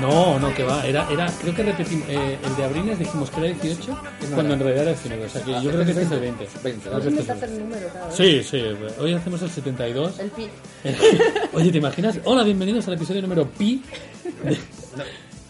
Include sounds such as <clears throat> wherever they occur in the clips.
No, no, que va. Era, era, creo que repetimos. eh, el de Abrines dijimos que era 18, cuando en realidad era 19. O sea que yo creo que este es el 20. 20, No vale. el número cada vez. Sí, sí. Hoy hacemos el 72. El pi. <laughs> Oye, ¿te imaginas? Hola, bienvenidos al episodio número pi.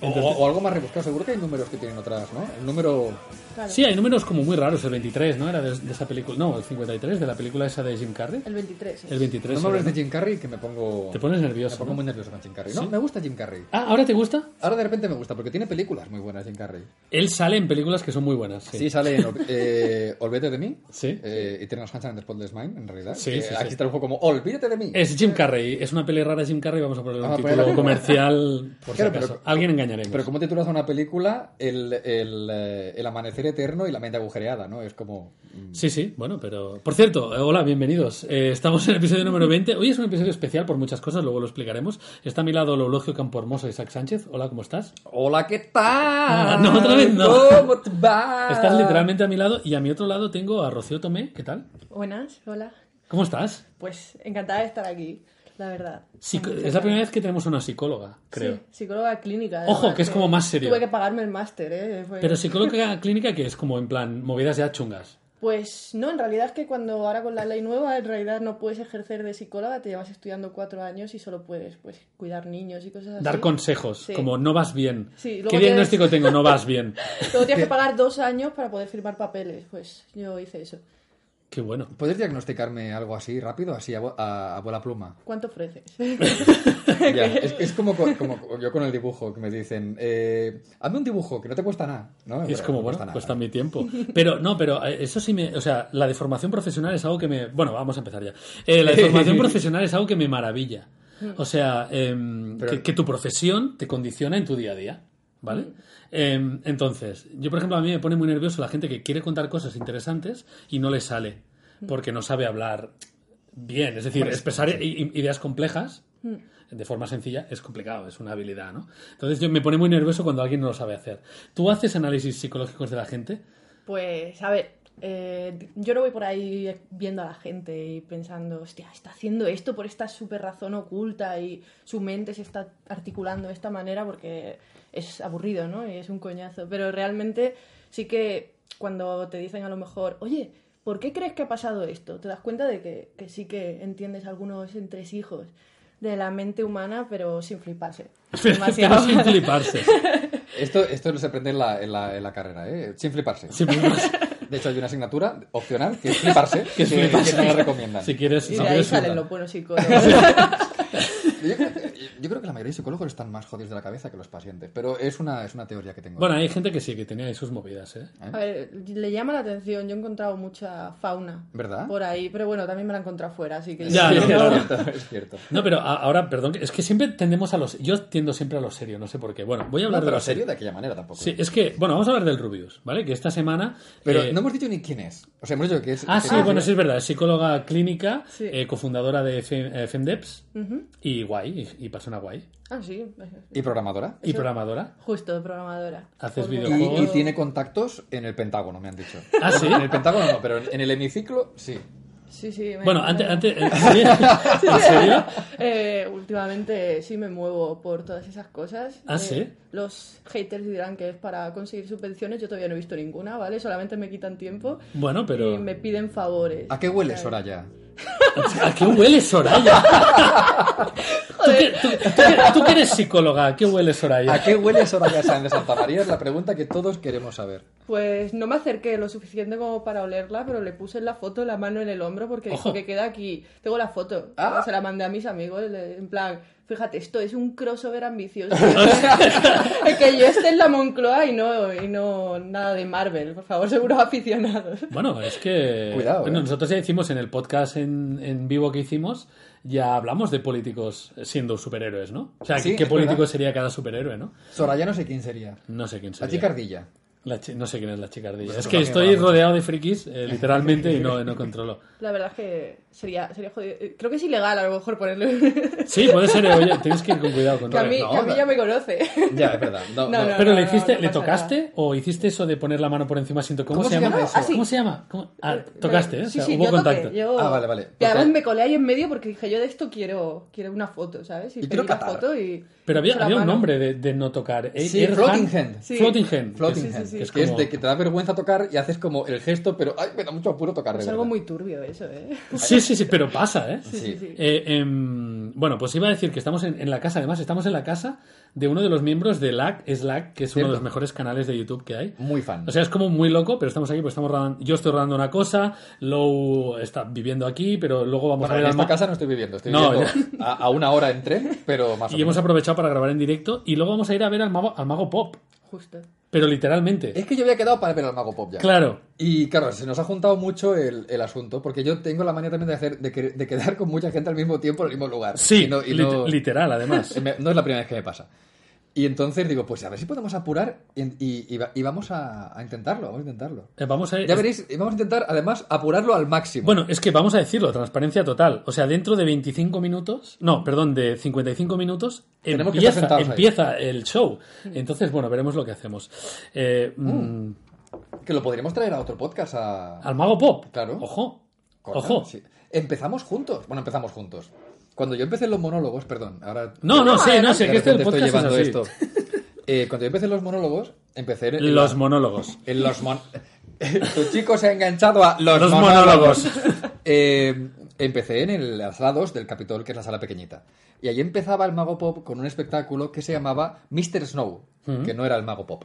O, o algo más rebuscado, seguro que hay números que tienen otras, ¿no? El número. Claro. Sí, hay números como muy raros. El 23, ¿no? Era de, de esa película. No, el 53 de la película esa de Jim Carrey. El 23. El 23. No me hables de Jim Carrey que me pongo. Te pones Me nervioso. pongo ¿no? muy nervioso con Jim Carrey. No, ¿Sí? me gusta Jim Carrey. Ah, ¿ahora te gusta? Ahora de repente me gusta porque tiene películas muy buenas Jim Carrey. Él sale en películas que son muy buenas. Sí. Sí, sale en <laughs> eh, Olvídate de mí. Sí. Eh, Eternal Sunshine and the Spotless Mind, en realidad. Sí, Que sí, aquí sí. está el juego como Olvídate de mí. Es Jim Carrey. Es una peli rara Jim Carrey. Vamos a ponerle un Vamos a título comercial. Por Claro, si acaso. pero- Alguien engañaremos. Pero ¿cómo titulas a una película el, el, eh, el amanecer eterno y la mente agujereada, no? Es como... mm, Sí, sí, bueno, pero... Por cierto, eh, hola, bienvenidos. Eh, estamos en el episodio número 20. Hoy es un episodio especial por muchas cosas, luego lo explicaremos. Está a mi lado el eulogio Campo Hermoso, Isaac Sánchez. Hola, ¿cómo estás? Hola, ¿qué tal? Ah, <laughs> no, otra vez no. ¿Cómo te va? Estás literalmente a mi lado y a mi otro lado tengo a Rocío Tomé. ¿Qué tal? Buenas, hola. ¿Cómo estás? Pues encantada de estar aquí, la verdad. Es la primera vez que tenemos una psicóloga, creo. Sí, psicóloga clínica. Ojo, además, que es como más serio. Tuve que pagarme el máster, ¿eh? Fue- Pero psicóloga <laughs> clínica que es como en plan movidas ya chungas. Pues no, en realidad es que cuando ahora con la ley nueva, en realidad no puedes ejercer de psicóloga, te llevas estudiando cuatro años y solo puedes pues cuidar niños y cosas así. Dar consejos, Sí. como no vas bien. Sí, luego ¿Qué tienes- diagnóstico tengo? No vas bien. <laughs> Luego tienes que <laughs> pagar dos años para poder firmar papeles. Pues yo hice eso. Qué bueno. ¿Puedes diagnosticarme algo así rápido, así a, a, a bola pluma? ¿Cuánto ofreces? <laughs> Ya, es, es como, co- como yo con el dibujo, que me dicen, eh, hazme un dibujo que no te cuesta nada. ¿no? Y es Pero como, no bueno, cuesta nada. cuesta mi tiempo. Pero, no, pero eh, eso sí me. O sea, la deformación profesional es algo que me. Bueno, vamos a empezar ya. Eh, la deformación profesional es algo que me maravilla. O sea, em, Pero- que, que tu profesión te condiciona en tu día a día. ¿Vale? Em, entonces, yo, por ejemplo, a mí me pone muy nervioso la gente que quiere contar cosas interesantes y no le sale. Porque no sabe hablar bien. Es decir, expresar ideas complejas de forma sencilla es complicado, es una habilidad, ¿no? Entonces yo me pone muy nervioso cuando alguien no lo sabe hacer. ¿Tú haces análisis psicológicos de la gente? Pues, a ver, eh, yo no voy por ahí viendo a la gente y pensando, hostia, está haciendo esto por esta super razón oculta y su mente se está articulando de esta manera porque es aburrido, ¿no? Y es un coñazo. Pero realmente sí que cuando te dicen a lo mejor, oye, ¿por qué crees que ha pasado esto? Te das cuenta de que, que sí que entiendes algunos entresijos de la mente humana, pero sin fliparse. <laughs> Pero sin fliparse. <laughs> Esto, esto no se aprende en la, en la, en la carrera, ¿eh? Sin fliparse. Sin fliparse. De hecho, hay una asignatura opcional que es fliparse, <laughs> que, es fliparse. que te la recomiendan. Si quieres, Y de ahí quieres salen los buenos psicólogos. Yo, creo- que la mayoría de psicólogos están más jodidos de la cabeza que los pacientes, pero es una, es una teoría que tengo. Bueno, hay gente que sí, que tenía ahí sus movidas, ¿eh? ¿Eh? A ver, le llama la atención. Yo he encontrado mucha fauna ¿Verdad? por ahí, pero bueno, también me la he encontrado fuera, así que Ya, es, cierto, es cierto. No, pero ahora, perdón, es que siempre tendemos a los... Yo tiendo siempre a lo serio, no sé por qué. Bueno, voy a hablar No, de pero lo serio de aquella manera tampoco. Sí, es que, bueno, vamos a hablar del Rubius, ¿vale? Que esta semana... Pero eh, no hemos dicho ni quién es. O sea, hemos dicho que es. Ah, sí, bueno, sí es verdad. Es psicóloga clínica, Sí. eh, cofundadora de Fem- Femdeps y guay, y, y persona guay. Ah, sí. Y programadora. Y programadora. Justo, programadora. Haces Por- Y, videojuegos. y tiene contactos en el Pentágono, me han dicho. Ah, sí. En el Pentágono no, pero en el hemiciclo sí. Sí, sí. me- Bueno, antes... antes <laughs> ¿En serio? ¿En serio? Eh, últimamente sí me muevo por todas esas cosas. Ah, Eh, ¿sí? Los haters dirán que es para conseguir subvenciones. Yo todavía no he visto ninguna, ¿vale? Solamente me quitan tiempo Bueno, pero... y me piden favores. ¿A qué huele ¿sabes? Soraya? ¿A qué huele Soraya? <laughs> ¿Tú, que, tú- tú que- tú que eres psicóloga, ¿a qué huele Soraya? ¿A qué huele Soraya Sáenz de Santa María? Es la pregunta que todos queremos saber. Pues no me acerqué lo suficiente como para olerla, pero le puse en la foto la mano en el hombro porque Ojo. dijo que queda aquí. Tengo la foto. Ah. Se la mandé a mis amigos. En plan, fíjate, esto es un crossover ambicioso. <laughs> que yo esté en la Moncloa y no, y no nada de Marvel. Por favor, seguro aficionados. Bueno, es que Cuidado, bueno, eh. nosotros ya hicimos en el podcast en, en vivo que hicimos, ya hablamos de políticos siendo superhéroes, ¿no? O sea, Sí, ¿qué político verdad. sería cada superhéroe, no? Soraya no sé quién sería. No sé quién La sería. chicardilla. La no sé quién es la chicardilla. Pues es que estoy rodeado de frikis, eh, <laughs> literalmente, y no, no controlo. La verdad es que sería, sería jodido. Eh, Creo que es ilegal a lo mejor ponerle. <laughs> Sí, puede ser, eh, oye, tienes que ir con cuidado con que a mí, no, que a mí ya me conoce. Ya, es verdad. No, <laughs> No, no. no. Pero le hiciste, no ¿le tocaste o hiciste eso de poner la mano por encima sin tocar? ¿Cómo, ¿Cómo se llama? eso? Ah, sí. ¿Cómo se llama? ¿Cómo? Ah, tocaste, ¿eh? O Sí, sea, sí, hubo yo contacto. toqué, yo- Ah, vale, vale. Y además me colé ahí en medio porque dije, yo de esto quiero, quiero una foto, ¿sabes? Y, pedí la foto y... Pero había, había un nombre de, de no tocar. Eh, Sí, Air floating hand. hand. Sí. Floating hand. Floating hand. Sí, es Que es de que te da vergüenza tocar y haces como el gesto, pero ay, me da mucho apuro tocar de Es algo muy turbio eso, ¿eh? Sí, sí, sí, pero pasa, ¿eh? Sí, sí, sí. Eh, em, bueno, pues iba a decir que estamos en, en la casa, además, estamos en la casa de uno de los miembros de LAC, Slack, que es uno de los mejores canales de YouTube que hay. Muy fan. O sea, es como muy loco, pero estamos aquí, pues estamos rodando, yo estoy rodando una cosa, Lou está viviendo aquí, pero luego vamos Bueno, a ver en esta casa no estoy viviendo, estoy No, viviendo a, a una hora en tren, pero más <laughs> o Y hemos menos. aprovechado para grabar en directo y luego vamos a ir a ver al mago, al mago Pop, Justo. pero literalmente. Es que yo había quedado para ver al Mago Pop ya. Claro. Y claro, se nos ha juntado mucho el, el asunto, porque yo tengo la manía también de hacer de, de quedar con mucha gente al mismo tiempo en el mismo lugar. Sí, Y no, y lit- no- literal, además. <laughs> no es la primera vez que me pasa. Y entonces digo, pues a ver si podemos apurar y, y- y va- y vamos a, a intentarlo, vamos a intentarlo. Eh, Vamos a. Ya veréis, vamos a intentar además apurarlo al máximo. Bueno, es que vamos a decirlo, transparencia total. O sea, dentro de 25 minutos, no, perdón, de 55 minutos, Tenemos empieza, ahí. empieza el show. Entonces, bueno, veremos lo que hacemos. Eh, mm, que lo podríamos traer a otro podcast a... Al mago pop. Claro. Ojo. Corta, Ojo. sí. Empezamos juntos. Bueno, empezamos juntos. Cuando yo empecé los monólogos, perdón, ahora... No, no sé, no sé, que este estoy podcast llevando es así. esto. Eh, cuando yo empecé los monólogos, empecé en Los la- monólogos. en los mon- <laughs> tu chico se ha enganchado a los, Los monólogos. monólogos. <laughs> Eh, empecé en el, la sala 2 del Capitol, que es la sala pequeñita. Y ahí empezaba el Mago Pop con un espectáculo que se llamaba Mr. Snow, que no era el Mago Pop.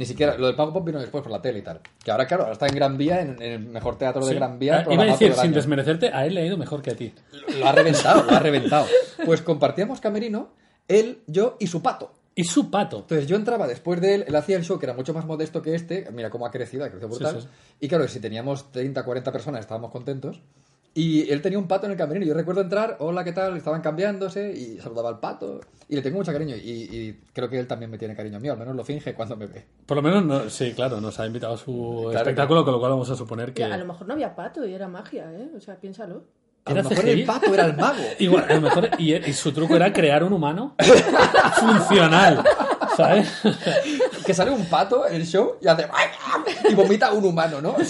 Ni siquiera, lo del Mago Pop vino después por la tele y tal. Que ahora, claro, ahora está en Gran Vía, en, en el mejor teatro de Sí. Gran Vía. Ah, Iba a decir, sin desmerecerte, a él le ha ido mejor que a ti. Lo ha reventado, lo ha reventado. Pues compartíamos camerino, él, yo y su pato. Y su pato. Entonces yo entraba después de él, él hacía el show que era mucho más modesto que este, mira cómo ha crecido, ha crecido brutal. Sí, sí. Y claro, si teníamos 30, 40 personas estábamos contentos. Y él tenía un pato en el camerino. Yo recuerdo entrar, hola, ¿qué tal? Estaban cambiándose y saludaba al pato. Y le tengo mucho cariño. Y, y creo que él también me tiene cariño mío, al menos lo finge cuando me ve. Por lo menos, no, sí, claro, nos ha invitado a su Claro. espectáculo, con lo cual vamos a suponer que. A lo mejor no había pato y era magia, ¿eh? O sea, piénsalo. A Era lo mejor CGI. el pato era el mago. <laughs> Igual, a lo mejor, y, y su truco era crear un humano <laughs> funcional, ¿sabes? Que sale un pato en el show y hace... Y vomita a un humano, ¿no? <laughs>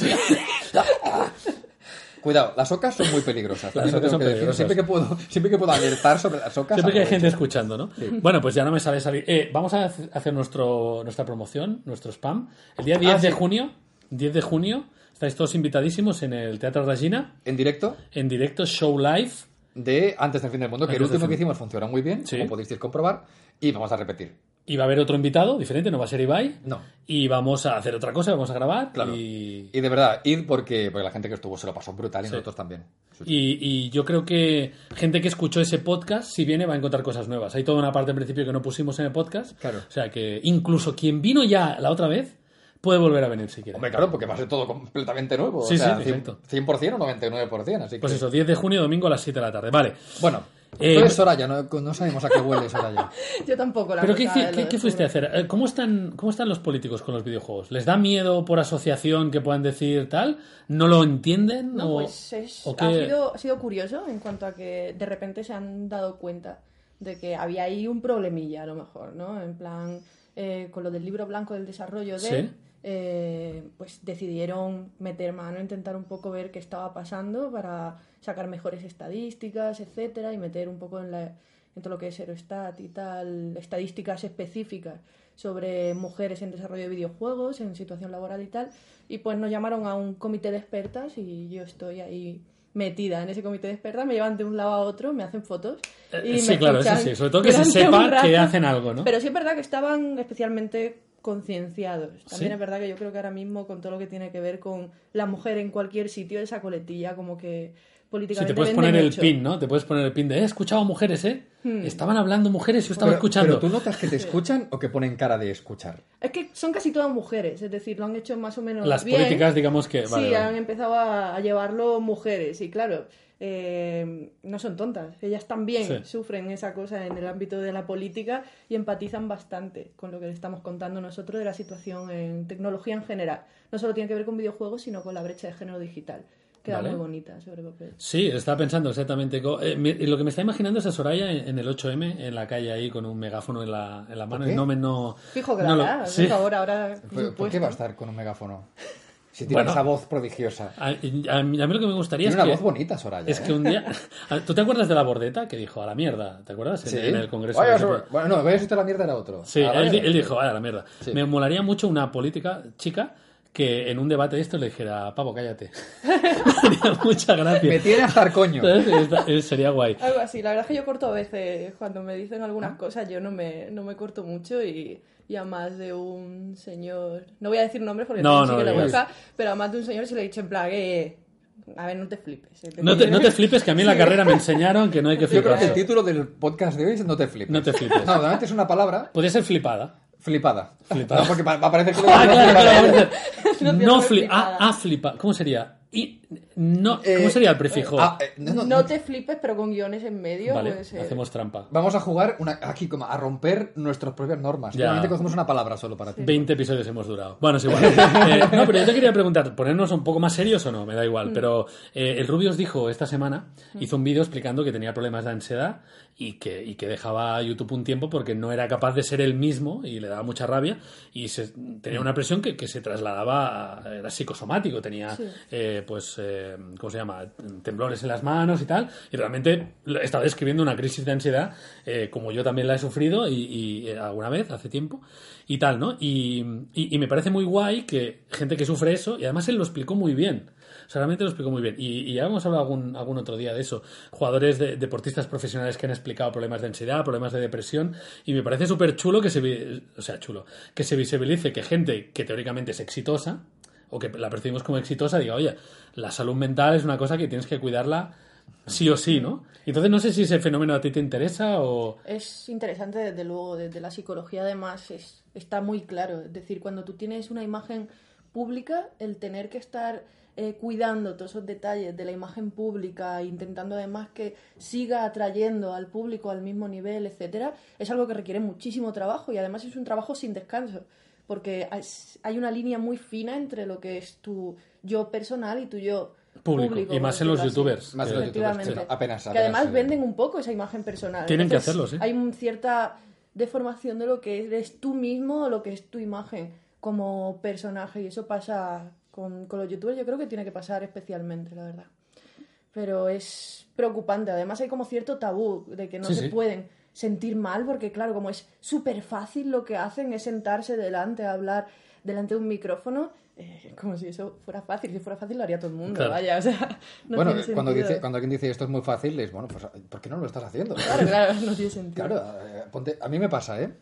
Cuidado, las ocas son muy peligrosas. <laughs> Las ocas son que peligrosas. Siempre que puedo, siempre que puedo alertar sobre las ocas. Siempre que hay gente escuchando, ¿no? Bueno, pues ya no me sale salir. Eh, vamos a hace- hacer nuestro, nuestra promoción, nuestro spam. El día 10 Ah, de sí. junio, 10 de junio, estáis todos invitadísimos en el Teatro Regina, En directo en directo, show live. de Antes del fin del mundo, que el Antes del último que hicimos funcionó muy bien, Sí. como podéis comprobar, y vamos a repetir. Y va a haber otro invitado diferente, no va a ser Ibai. No. Y vamos a hacer otra cosa, vamos a grabar. Claro. Y, Y de verdad, id porque, porque la gente que estuvo se lo pasó brutal y Sí. nosotros también. Y, y yo creo que gente que escuchó ese podcast, si viene, va a encontrar cosas nuevas. Hay toda una parte en principio que no pusimos en el podcast. Claro. O sea que incluso quien vino ya la otra vez puede volver a venir si quiere. Hombre, claro, porque va a ser todo completamente nuevo. Sí, o sea, sí, 100%, exacto. 100% o 99%. Así que... Pues eso, 10 de junio, domingo a las 7 de la tarde. Vale. Bueno, Eh, es Soraya, no, no sabemos a qué huele Soraya. <laughs> Yo tampoco la ¿Pero qué, verdad, hici- lo qué- qué fuiste a hacer? Eh, ¿Cómo están, ¿Cómo están los políticos con los videojuegos? ¿Les da miedo por asociación que puedan decir tal? ¿No lo entienden? No, o, pues es- o qué? ha, sido, ha sido curioso en cuanto a que de repente se han dado cuenta de que había ahí un problemilla, a lo mejor, ¿no? En plan, eh, con lo del libro blanco del desarrollo de, Sí. Eh, pues decidieron meter mano, intentar un poco ver qué estaba pasando para sacar mejores estadísticas, etcétera, y meter un poco en, la, en todo lo que es Eurostat y tal, estadísticas específicas sobre mujeres en desarrollo de videojuegos, en situación laboral y tal. Y pues nos llamaron a un comité de expertas y yo estoy ahí metida en ese comité de expertas, me llevan de un lado a otro, me hacen fotos. Eh, Y sí, me claro, eso sí, sobre todo que se sepa que hacen algo, ¿no? Pero sí es verdad que estaban especialmente concienciados. También ¿Sí? es verdad que yo creo que ahora mismo con todo lo que tiene que ver con la mujer en cualquier sitio, esa coletilla como que políticamente te puedes poner el mucho. pin, ¿no? Te puedes poner el pin de, he escuchado mujeres, ¿eh? Hmm. Estaban hablando mujeres yo estaba Pero- escuchando. Pero tú notas que te <laughs> escuchan o que ponen cara de escuchar. Es que son casi todas mujeres, es decir, lo han hecho más o menos Las bien. políticas, digamos que... Sí, vale. han empezado a, a llevarlo mujeres y claro, eh, no son tontas. Ellas también Sí. sufren esa cosa en el ámbito de la política y empatizan bastante con lo que le estamos contando nosotros de la situación en tecnología en general. No solo tiene que ver con videojuegos, sino con la brecha de género digital. Queda Vale. muy bonita sobre papel. Sí, estaba pensando exactamente. eh, lo que me está imaginando es a Soraya en, en el 8M, en la calle ahí con un megáfono en la, en la mano. qué? Y no me no. Fijo que no la lo- sí. por favor, ahora. ¿Por, qué va a estar con un megáfono? Si tiene Bueno. esa voz prodigiosa. A, a mí a mí lo que me gustaría Tiene es una que. voz bonita, Soraya. Es ¿eh? que un día. ¿Tú te acuerdas de la bordeta que dijo a la mierda? ¿Te acuerdas? En, Sí. en el congreso. Vaya de- Bueno, no, vaya usted la mierda era otro. Sí, A la él, él dijo, vaya la mierda. Sí. Me molaría mucho una política chica que en un debate de esto le dijera, pavo, cállate. Me <laughs> <laughs> haría mucha gracia. Me tiene hasta el coño. Está- eh, Sería guay. Algo así, la verdad es que yo corto a veces, cuando me dicen algunas cosas, yo no me, no me corto mucho y, y a más de un señor, no voy a decir nombres porque No, no le digas. gusta, pero a más de un señor se le he dicho en plan, eh, a ver, no te flipes. eh, No te, no te flipes, que a mí en la carrera me enseñaron que no hay que Yo creo que el título del podcast de hoy es No te flipes. No te flipes. No, realmente es una palabra Podría ser flipada. Flipada. Flipada. No, porque va va a parecer que <laughs> Ah, claro, flipada. claro. <laughs> No flipada. ah, ah, flipa. ¿Cómo sería? Y, no, Eh, ¿Cómo sería el prefijo? Ah, eh, no, no, No te flipes, pero con guiones en medio. vale, puede ser. hacemos trampa. Vamos a jugar una, aquí como a romper nuestras propias normas. Ya. Realmente cogemos una palabra solo para ti. 20 episodios hemos durado. Bueno, es igual. <laughs> Eh, no, pero yo te quería preguntar, ¿ponernos un poco más serios o no? Me da igual. Pero eh, el Rubius dijo esta semana, hizo un vídeo explicando que tenía problemas de ansiedad y que, y que dejaba a YouTube un tiempo porque no era capaz de ser él mismo y le daba mucha rabia y se, tenía una presión que, que se trasladaba, a- era psicosomático, tenía, eh, pues, eh, ¿cómo se llama? Temblores en las manos y tal. Y realmente estaba describiendo una crisis de ansiedad eh, como yo también la he sufrido y, y, eh, alguna vez, hace tiempo, y tal, ¿no? Y, y- y me parece muy guay que gente que sufre eso, y además él lo explicó muy bien. O sea, realmente lo explicó muy bien. Y, ya hemos hablado algún, algún otro día de eso. Jugadores de, deportistas profesionales que han explicado problemas de ansiedad, problemas de depresión. Y me parece súper chulo que se, o sea, chulo, que se visibilice que gente que teóricamente es exitosa, o que la percibimos como exitosa, diga, oye, la salud mental es una cosa que tienes que cuidarla sí o sí, ¿no? Entonces no sé si ese fenómeno a ti te interesa o... Es interesante, desde luego, desde la psicología además es, está muy claro. Es decir, cuando tú tienes una imagen pública, el tener que estar eh, cuidando todos esos detalles de la imagen pública, intentando además que siga atrayendo al público al mismo nivel, etcétera, es algo que requiere muchísimo trabajo y además es un trabajo sin descanso. Porque hay una línea muy fina entre lo que es tu yo personal y tu yo Público, público. y más en los youtubers. Más los youtubers, sí, apenas, que apenas, además sí. venden un poco esa imagen personal. Tienen que hacerlo, sí. Hay un- cierta deformación de lo que eres tú mismo o lo que es tu imagen como personaje y eso pasa con, con los youtubers. Yo creo que tiene que pasar especialmente, la verdad. Pero es preocupante. Además hay como cierto tabú de que no Sí, se sí. pueden sentir mal porque claro, como es súper fácil lo que hacen es sentarse delante a hablar delante de un micrófono. eh, como si eso fuera fácil, si fuera fácil lo haría todo el mundo, Claro. vaya, o sea, no bueno, tiene cuando, dice, cuando alguien dice esto es muy fácil, es bueno, pues ¿por qué no lo estás haciendo? Claro, claro, no tiene sentido. Claro, eh, ponte- a mí me pasa, ¿eh?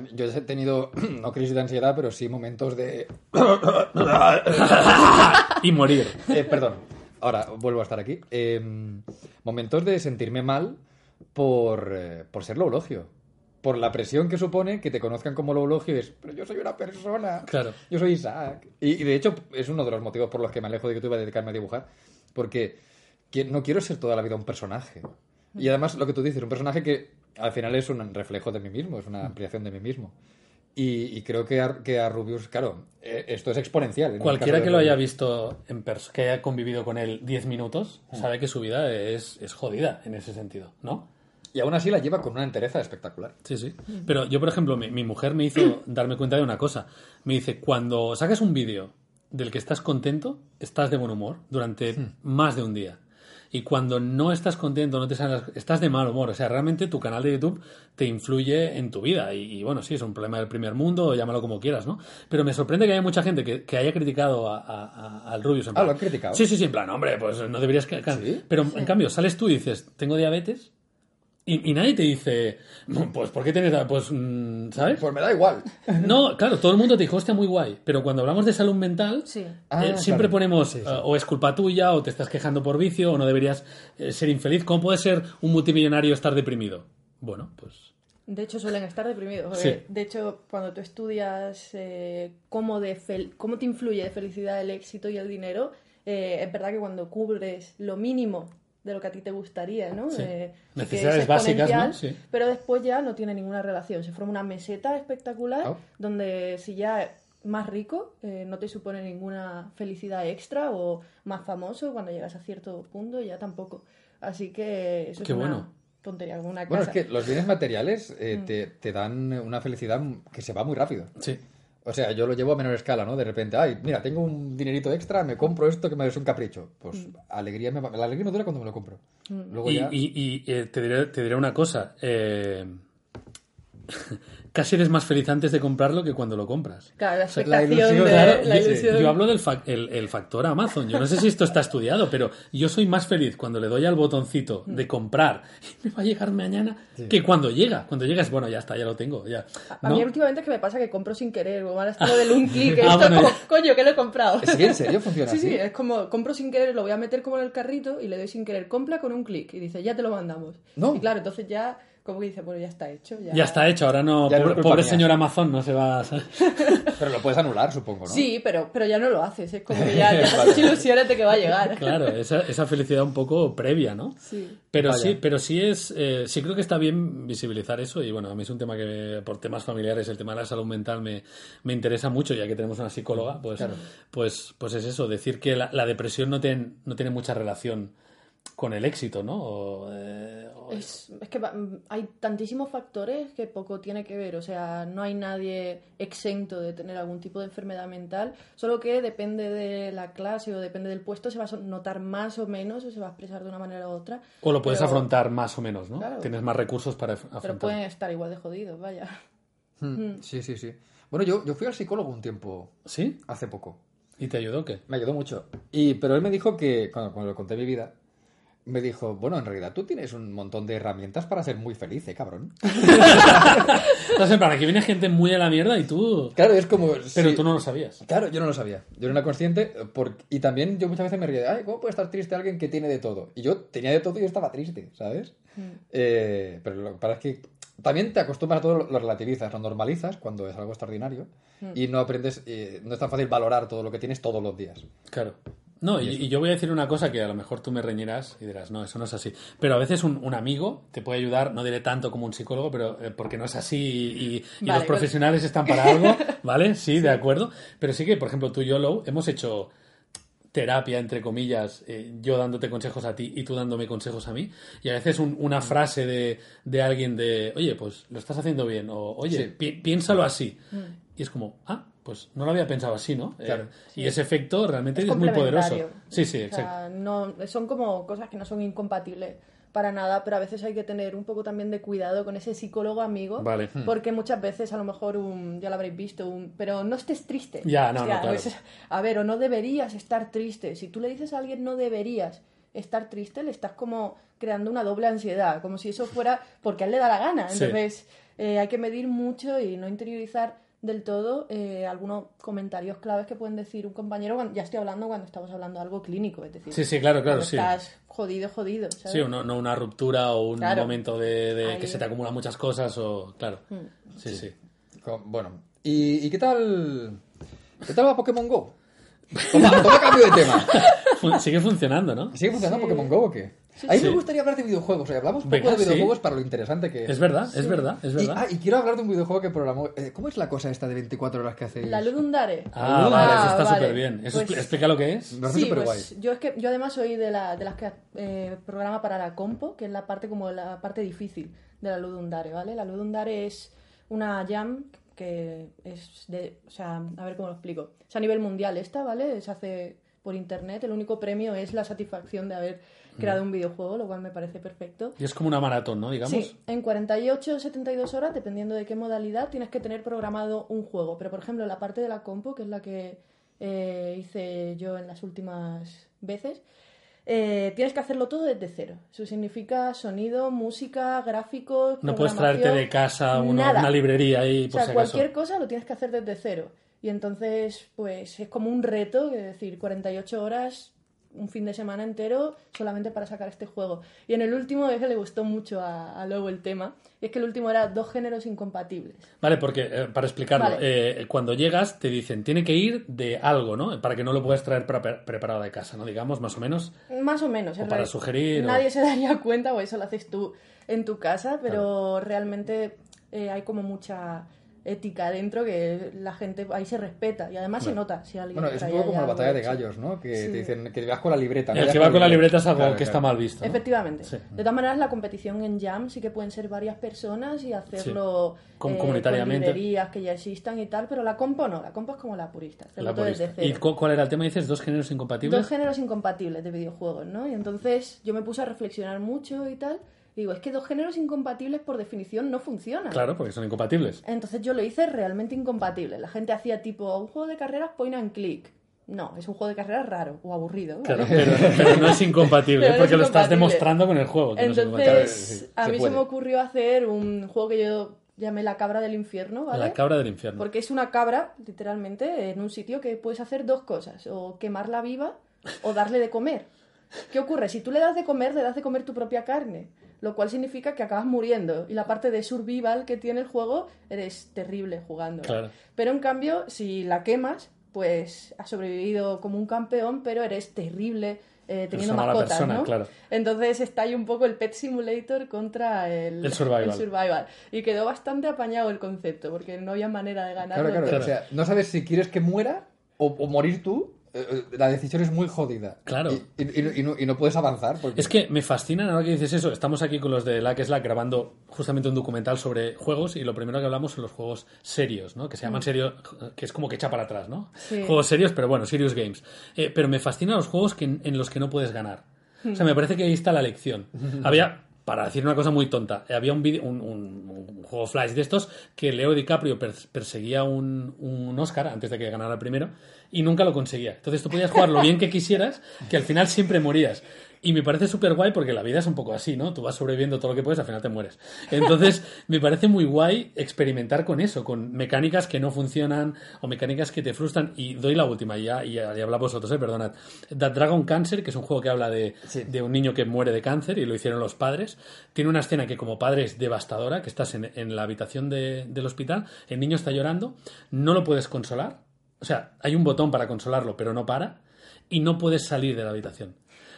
Mí- yo he tenido, <clears throat> no crisis de ansiedad, pero sí momentos de... <coughs> y morir. Eh, perdón, ahora vuelvo a estar aquí. Eh, momentos de sentirme mal por, eh, por ser loulogio. Por la presión que supone que te conozcan como loulogio es, pero yo soy una persona. Claro. Yo soy Isaac. Y, y de hecho es uno de los motivos por los que me alejo de YouTube a dedicarme a dibujar. Porque no quiero ser toda la vida un personaje. Y además lo que tú dices, un personaje que al final es un reflejo de mí mismo, es una ampliación de mí mismo. Y, y creo que a, que a Rubius, claro, eh, esto es exponencial. Cualquiera que lo haya visto en perso que haya convivido con él 10 minutos, sabe que su vida es, es jodida en ese sentido, ¿no? Y aún así la lleva con una entereza espectacular. Sí, sí. Pero yo, por ejemplo, mi, mi mujer me hizo darme cuenta de una cosa. Me dice, cuando sacas un vídeo del que estás contento, estás de buen humor durante más de un día. Y cuando no estás contento, no te salen las- estás de mal humor. O sea, realmente tu canal de YouTube te influye en tu vida. Y, y, bueno, sí, es un problema del primer mundo, o llámalo como quieras, ¿no? Pero me sorprende que haya mucha gente que, que haya criticado a- a- a- al Rubius. en Ah, plan, ¿lo han criticado? Sí, sí, sí, en plan, hombre, pues no deberías... ¿Sí? Pero en cambio, sales tú y dices, tengo diabetes. Y, y nadie te dice, pues, ¿por qué tienes, pues, mm, ¿sabes? Pues me da igual. <laughs> No, claro, todo el mundo te dijo, hostia, muy guay. Pero cuando hablamos de salud mental, Sí. Ah, eh, siempre claro. ponemos, eh, o es culpa tuya, o te estás quejando por vicio, o no deberías eh, ser infeliz. ¿Cómo puede ser un multimillonario estar deprimido? Bueno, pues. De hecho, suelen estar deprimidos. De hecho, cuando tú estudias eh, cómo, de fel- cómo te influye de felicidad el éxito y el dinero, eh, es verdad que cuando cubres lo mínimo de lo que a ti te gustaría, ¿no? Sí. Eh, Necesidades es básicas, ¿no? exponencial, Sí. Pero después ya no tiene ninguna relación. Se forma una meseta espectacular Oh. donde si ya es más rico, eh, no te supone ninguna felicidad extra o más famoso cuando llegas a cierto punto ya tampoco. Así que eso Qué es una bueno. tontería, una Bueno, es que los bienes materiales eh, Mm. te, te dan una felicidad que se va muy rápido. Sí. O sea, yo lo llevo a menor escala, ¿no? De repente, ay, mira, tengo un dinerito extra, me compro esto que me es un capricho. Pues Mm. alegría me va- la alegría me dura cuando me lo compro. Luego Y, ya... y- y, eh, te, diré, te diré una cosa. eh, <laughs> casi eres más feliz antes de comprarlo que cuando lo compras. Claro, la sea, expectación la ilusión, de Claro, la yo, ilusión. yo hablo del fac- el, el factor Amazon. Yo no sé si esto está estudiado, pero yo soy más feliz cuando le doy al botoncito de comprar y me va a llegar mañana que cuando llega. Cuando llega es bueno, ya está, ya lo tengo. Ya. A ¿No? mí últimamente es que me pasa que compro sin querer, o ahora está lo del un clic, <laughs> Ah, esto bueno, es como, ya. coño, que lo he comprado. ¿Es que en serio funciona Sí, así? sí, es como compro sin querer, lo voy a meter como en el carrito y le doy sin querer, compra con un clic y dice, ya te lo mandamos. No. Y claro, entonces ya, como que dice, bueno, ya está hecho. Ya, Ya está hecho, ahora no. Ya no pobre pobre señor Amazon no se va a. <laughs> Pero lo puedes anular, supongo, ¿no? Sí, pero, pero ya no lo haces, es como que ya, ya <laughs> te haces ilusiones de que va a llegar. Claro, esa, esa felicidad un poco previa, ¿no? Sí. Pero Vaya. sí, pero sí es, eh, sí creo que está bien visibilizar eso y bueno, a mí es un tema que me- por temas familiares, el tema de la salud mental me, me interesa mucho, ya que tenemos una psicóloga, pues, pues, pues es eso, decir que la, la depresión no, ten- no tiene mucha relación con el éxito, ¿no? O, eh, o- Es, es que mm, hay tantísimos factores que poco tiene que ver. O sea, no hay nadie exento de tener algún tipo de enfermedad mental, solo que depende de la clase o depende del puesto, se va a notar más o menos o se va a expresar de una manera u otra. o lo puedes pero- afrontar más o menos, ¿no? Claro. Tienes más recursos para af- Pero afrontar. pueden estar igual de jodidos, vaya. Hmm, Sí, sí, sí. Bueno, yo, yo fui al psicólogo un tiempo, ¿Sí? hace poco. ¿Y te ayudó o qué? Me ayudó mucho. Y, pero él me dijo que, cuando, cuando le conté mi vida, me dijo, bueno, en realidad tú tienes un montón de herramientas para ser muy feliz, ¿eh, cabrón? <laughs> Entonces, en plan, aquí viene gente muy a la mierda y tú... Claro, es como... Pero sí. tú no lo sabías. Claro, yo no lo sabía. Yo no era consciente. por- Y también yo muchas veces me río de, ay, ¿cómo puede estar triste alguien que tiene de todo? Y yo tenía de todo y yo estaba triste, ¿sabes? Eh, pero lo que pasa es que también te acostumbras a todo, lo, relativizas, lo normalizas cuando es algo extraordinario y no aprendes, eh, no es tan fácil valorar todo lo que tienes todos los días. Claro. No, y, y yo voy a decir una cosa que a lo mejor tú me reñirás y dirás, no, eso no es así. Pero a veces un, un amigo te puede ayudar, no diré tanto como un psicólogo, pero eh, porque no es así y, y Vale, los profesionales están para algo, <laughs> ¿vale? Sí, de acuerdo. Pero sí que, por ejemplo, tú y yo, Lou, hemos hecho terapia, entre comillas, eh, yo dándote consejos a ti y tú dándome consejos a mí. Y a veces un- una frase de, de alguien de, oye, pues lo estás haciendo bien, o oye, Sí. pi- piénsalo así. Y es como, ah, pues no lo había pensado así, ¿no? Eh, Claro. Y ese efecto realmente Es es, muy poderoso. Sí, sí, O exacto. sea, no, son como cosas que no son incompatibles para nada, pero a veces hay que tener un poco también de cuidado con ese psicólogo amigo, Vale. porque muchas veces a lo mejor un, ya lo habréis visto, un, pero no estés triste. Ya, no, no, Hostia, claro. pues, a ver, o no deberías estar triste. Si tú le dices a alguien no deberías estar triste, le estás como creando una doble ansiedad, como si eso fuera porque a él le da la gana. Sí. Entonces, eh, hay que medir mucho y no interiorizar del todo eh, algunos comentarios claves que pueden decir un compañero. cuando- ya estoy hablando cuando estamos hablando de algo clínico, es decir, Sí, sí, claro, claro, sí. estás jodido, jodido. ¿sabes? Sí, no, no una ruptura o un Claro. momento de, de Ahí. que se te acumulan muchas cosas o... Claro. Mm. Sí, sí. Bueno, ¿y, y qué tal? ¿Qué tal va Pokémon Go? Toma, toma cambio de tema. <laughs> Fun- Sigue funcionando, ¿no? ¿Sigue funcionando Pokémon Go o qué? A mí me gustaría hablar de videojuegos. O sea, hablamos un poco Venga, de sí. videojuegos para lo interesante que es. Es verdad, es verdad, es Y, verdad. ah, y quiero hablar de un videojuego que programó. eh, ¿Cómo es la cosa esta de 24 horas que hace? La Ludundare. Ah, vale, eso está vale. súper bien. Eso Pues- expli- explica lo que es. Sí, súper pues guay. yo es que yo además soy de, la, de las que eh, programa para la compo, que es la parte como la parte difícil de la Ludundare, ¿vale? La Ludundare es una jam que es de, o sea, a ver cómo lo explico. Es a nivel mundial esta, ¿vale? Se hace por internet. El único premio es la satisfacción de haber creado Mm. un videojuego, lo cual me parece perfecto. Y es como una maratón, ¿no? Digamos. Sí, en 48 o 72 horas, dependiendo de qué modalidad, tienes que tener programado un juego. Pero, por ejemplo, la parte de la compo, que es la que eh, hice yo en las últimas veces, eh, tienes que hacerlo todo desde cero. Eso significa sonido, música, gráficos. No puedes traerte de casa una, una librería ahí, O por sea, si acaso. cualquier cosa lo tienes que hacer desde cero. Y entonces, pues es como un reto, es decir, 48 horas, un fin de semana entero, solamente para sacar este juego. Y en el último es que le gustó mucho a, a Lobo el tema, y es que el último era dos géneros incompatibles. Vale, porque eh, para explicarlo, Vale. eh, cuando llegas te dicen, tiene que ir de algo, ¿no? Para que no lo puedas traer pre- preparado de casa, ¿no? Digamos, más o menos. Más o menos. O para sugerir, o- Nadie se <laughs> daría cuenta, o eso lo haces tú en tu casa, pero realmente eh, hay como mucha ética dentro que la gente ahí se respeta y además se Claro. nota si alguien Bueno, es un poco ahí como la batalla de gallos, ¿no? Que Sí. te dicen que vas con la libreta. no El que va con la libreta es algo Claro, que está claro. mal visto. ¿no? Efectivamente. Sí. De todas maneras, la competición en Jam sí que pueden ser varias personas y hacerlo Com- eh, comunitariamente. con librerías que ya existan y tal, pero la compo no, la compo es como la purista, La desde purista. cero. ¿Y cu- cuál era el tema? Dices, dos géneros incompatibles. Dos géneros incompatibles de videojuegos, ¿no? Y entonces yo me puse a reflexionar mucho y tal. Digo, es que dos géneros incompatibles por definición no funcionan. Claro, porque son incompatibles. Entonces yo lo hice realmente incompatible. La gente hacía tipo un juego de carreras point and click. No, es un juego de carreras raro o aburrido. ¿vale? Claro, pero, pero no es incompatible, <laughs> no porque lo estás demostrando con el juego. no. Entonces, a se mí se puede. me ocurrió hacer un juego que yo llamé La Cabra del Infierno, ¿vale? La cabra del infierno. Porque es una cabra, literalmente, en un sitio que puedes hacer dos cosas, o quemarla viva o darle de comer. ¿Qué ocurre? Si tú le das de comer, le das de comer tu propia carne, lo cual significa que acabas muriendo. Y la parte de survival que tiene el juego, eres terrible jugando. Claro. Pero en cambio, si la quemas, pues has sobrevivido como un campeón, pero eres terrible eh, teniendo una mala mascotas, persona, ¿no? claro. Entonces está ahí un poco el Pet Simulator contra el, El survival. survival. Y quedó bastante apañado el concepto, porque no había manera de. Claro, claro, Claro. O sea, no sabes si quieres que muera o, o morir tú. Eh, La decisión es muy jodida. Claro. Y, y- y no- y no, y no puedes avanzar. Porque... Es que me fascina ahora que dices eso. Estamos aquí con los de Lack Slack grabando justamente un documental sobre juegos y lo primero que hablamos son los juegos serios, ¿no? Que se llaman serios, que es como que echa para atrás, ¿no? Sí. Juegos serios, pero bueno, serious games. Eh, pero me fascinan los juegos que, en los que no puedes ganar. O sea, me parece que ahí está la lección. <laughs> Había, para decir una cosa muy tonta, había un, vídeo- un, juego flash de estos que Leo DiCaprio pers- perseguía un, un Oscar antes de que ganara el primero y nunca lo conseguía. Entonces tú podías jugar lo bien que quisieras, que al final siempre morías. Y me parece súper guay porque la vida es un poco así, ¿no? Tú vas sobreviviendo todo lo que puedes, al final te mueres. Entonces, <laughs> me parece muy guay experimentar con eso, con mecánicas que no funcionan o mecánicas que te frustran. Y doy la última, y ya, y ya, ya habla vosotros, ¿eh? Perdonad. That Dragon Cancer, que es un juego que habla de, Sí. de un niño que muere de cáncer y lo hicieron los padres. Tiene una escena que como padre es devastadora, que estás en, en la habitación de- del hospital, el niño está llorando, no lo puedes consolar. O sea, hay un botón para consolarlo, pero no para. Y no puedes salir de la habitación.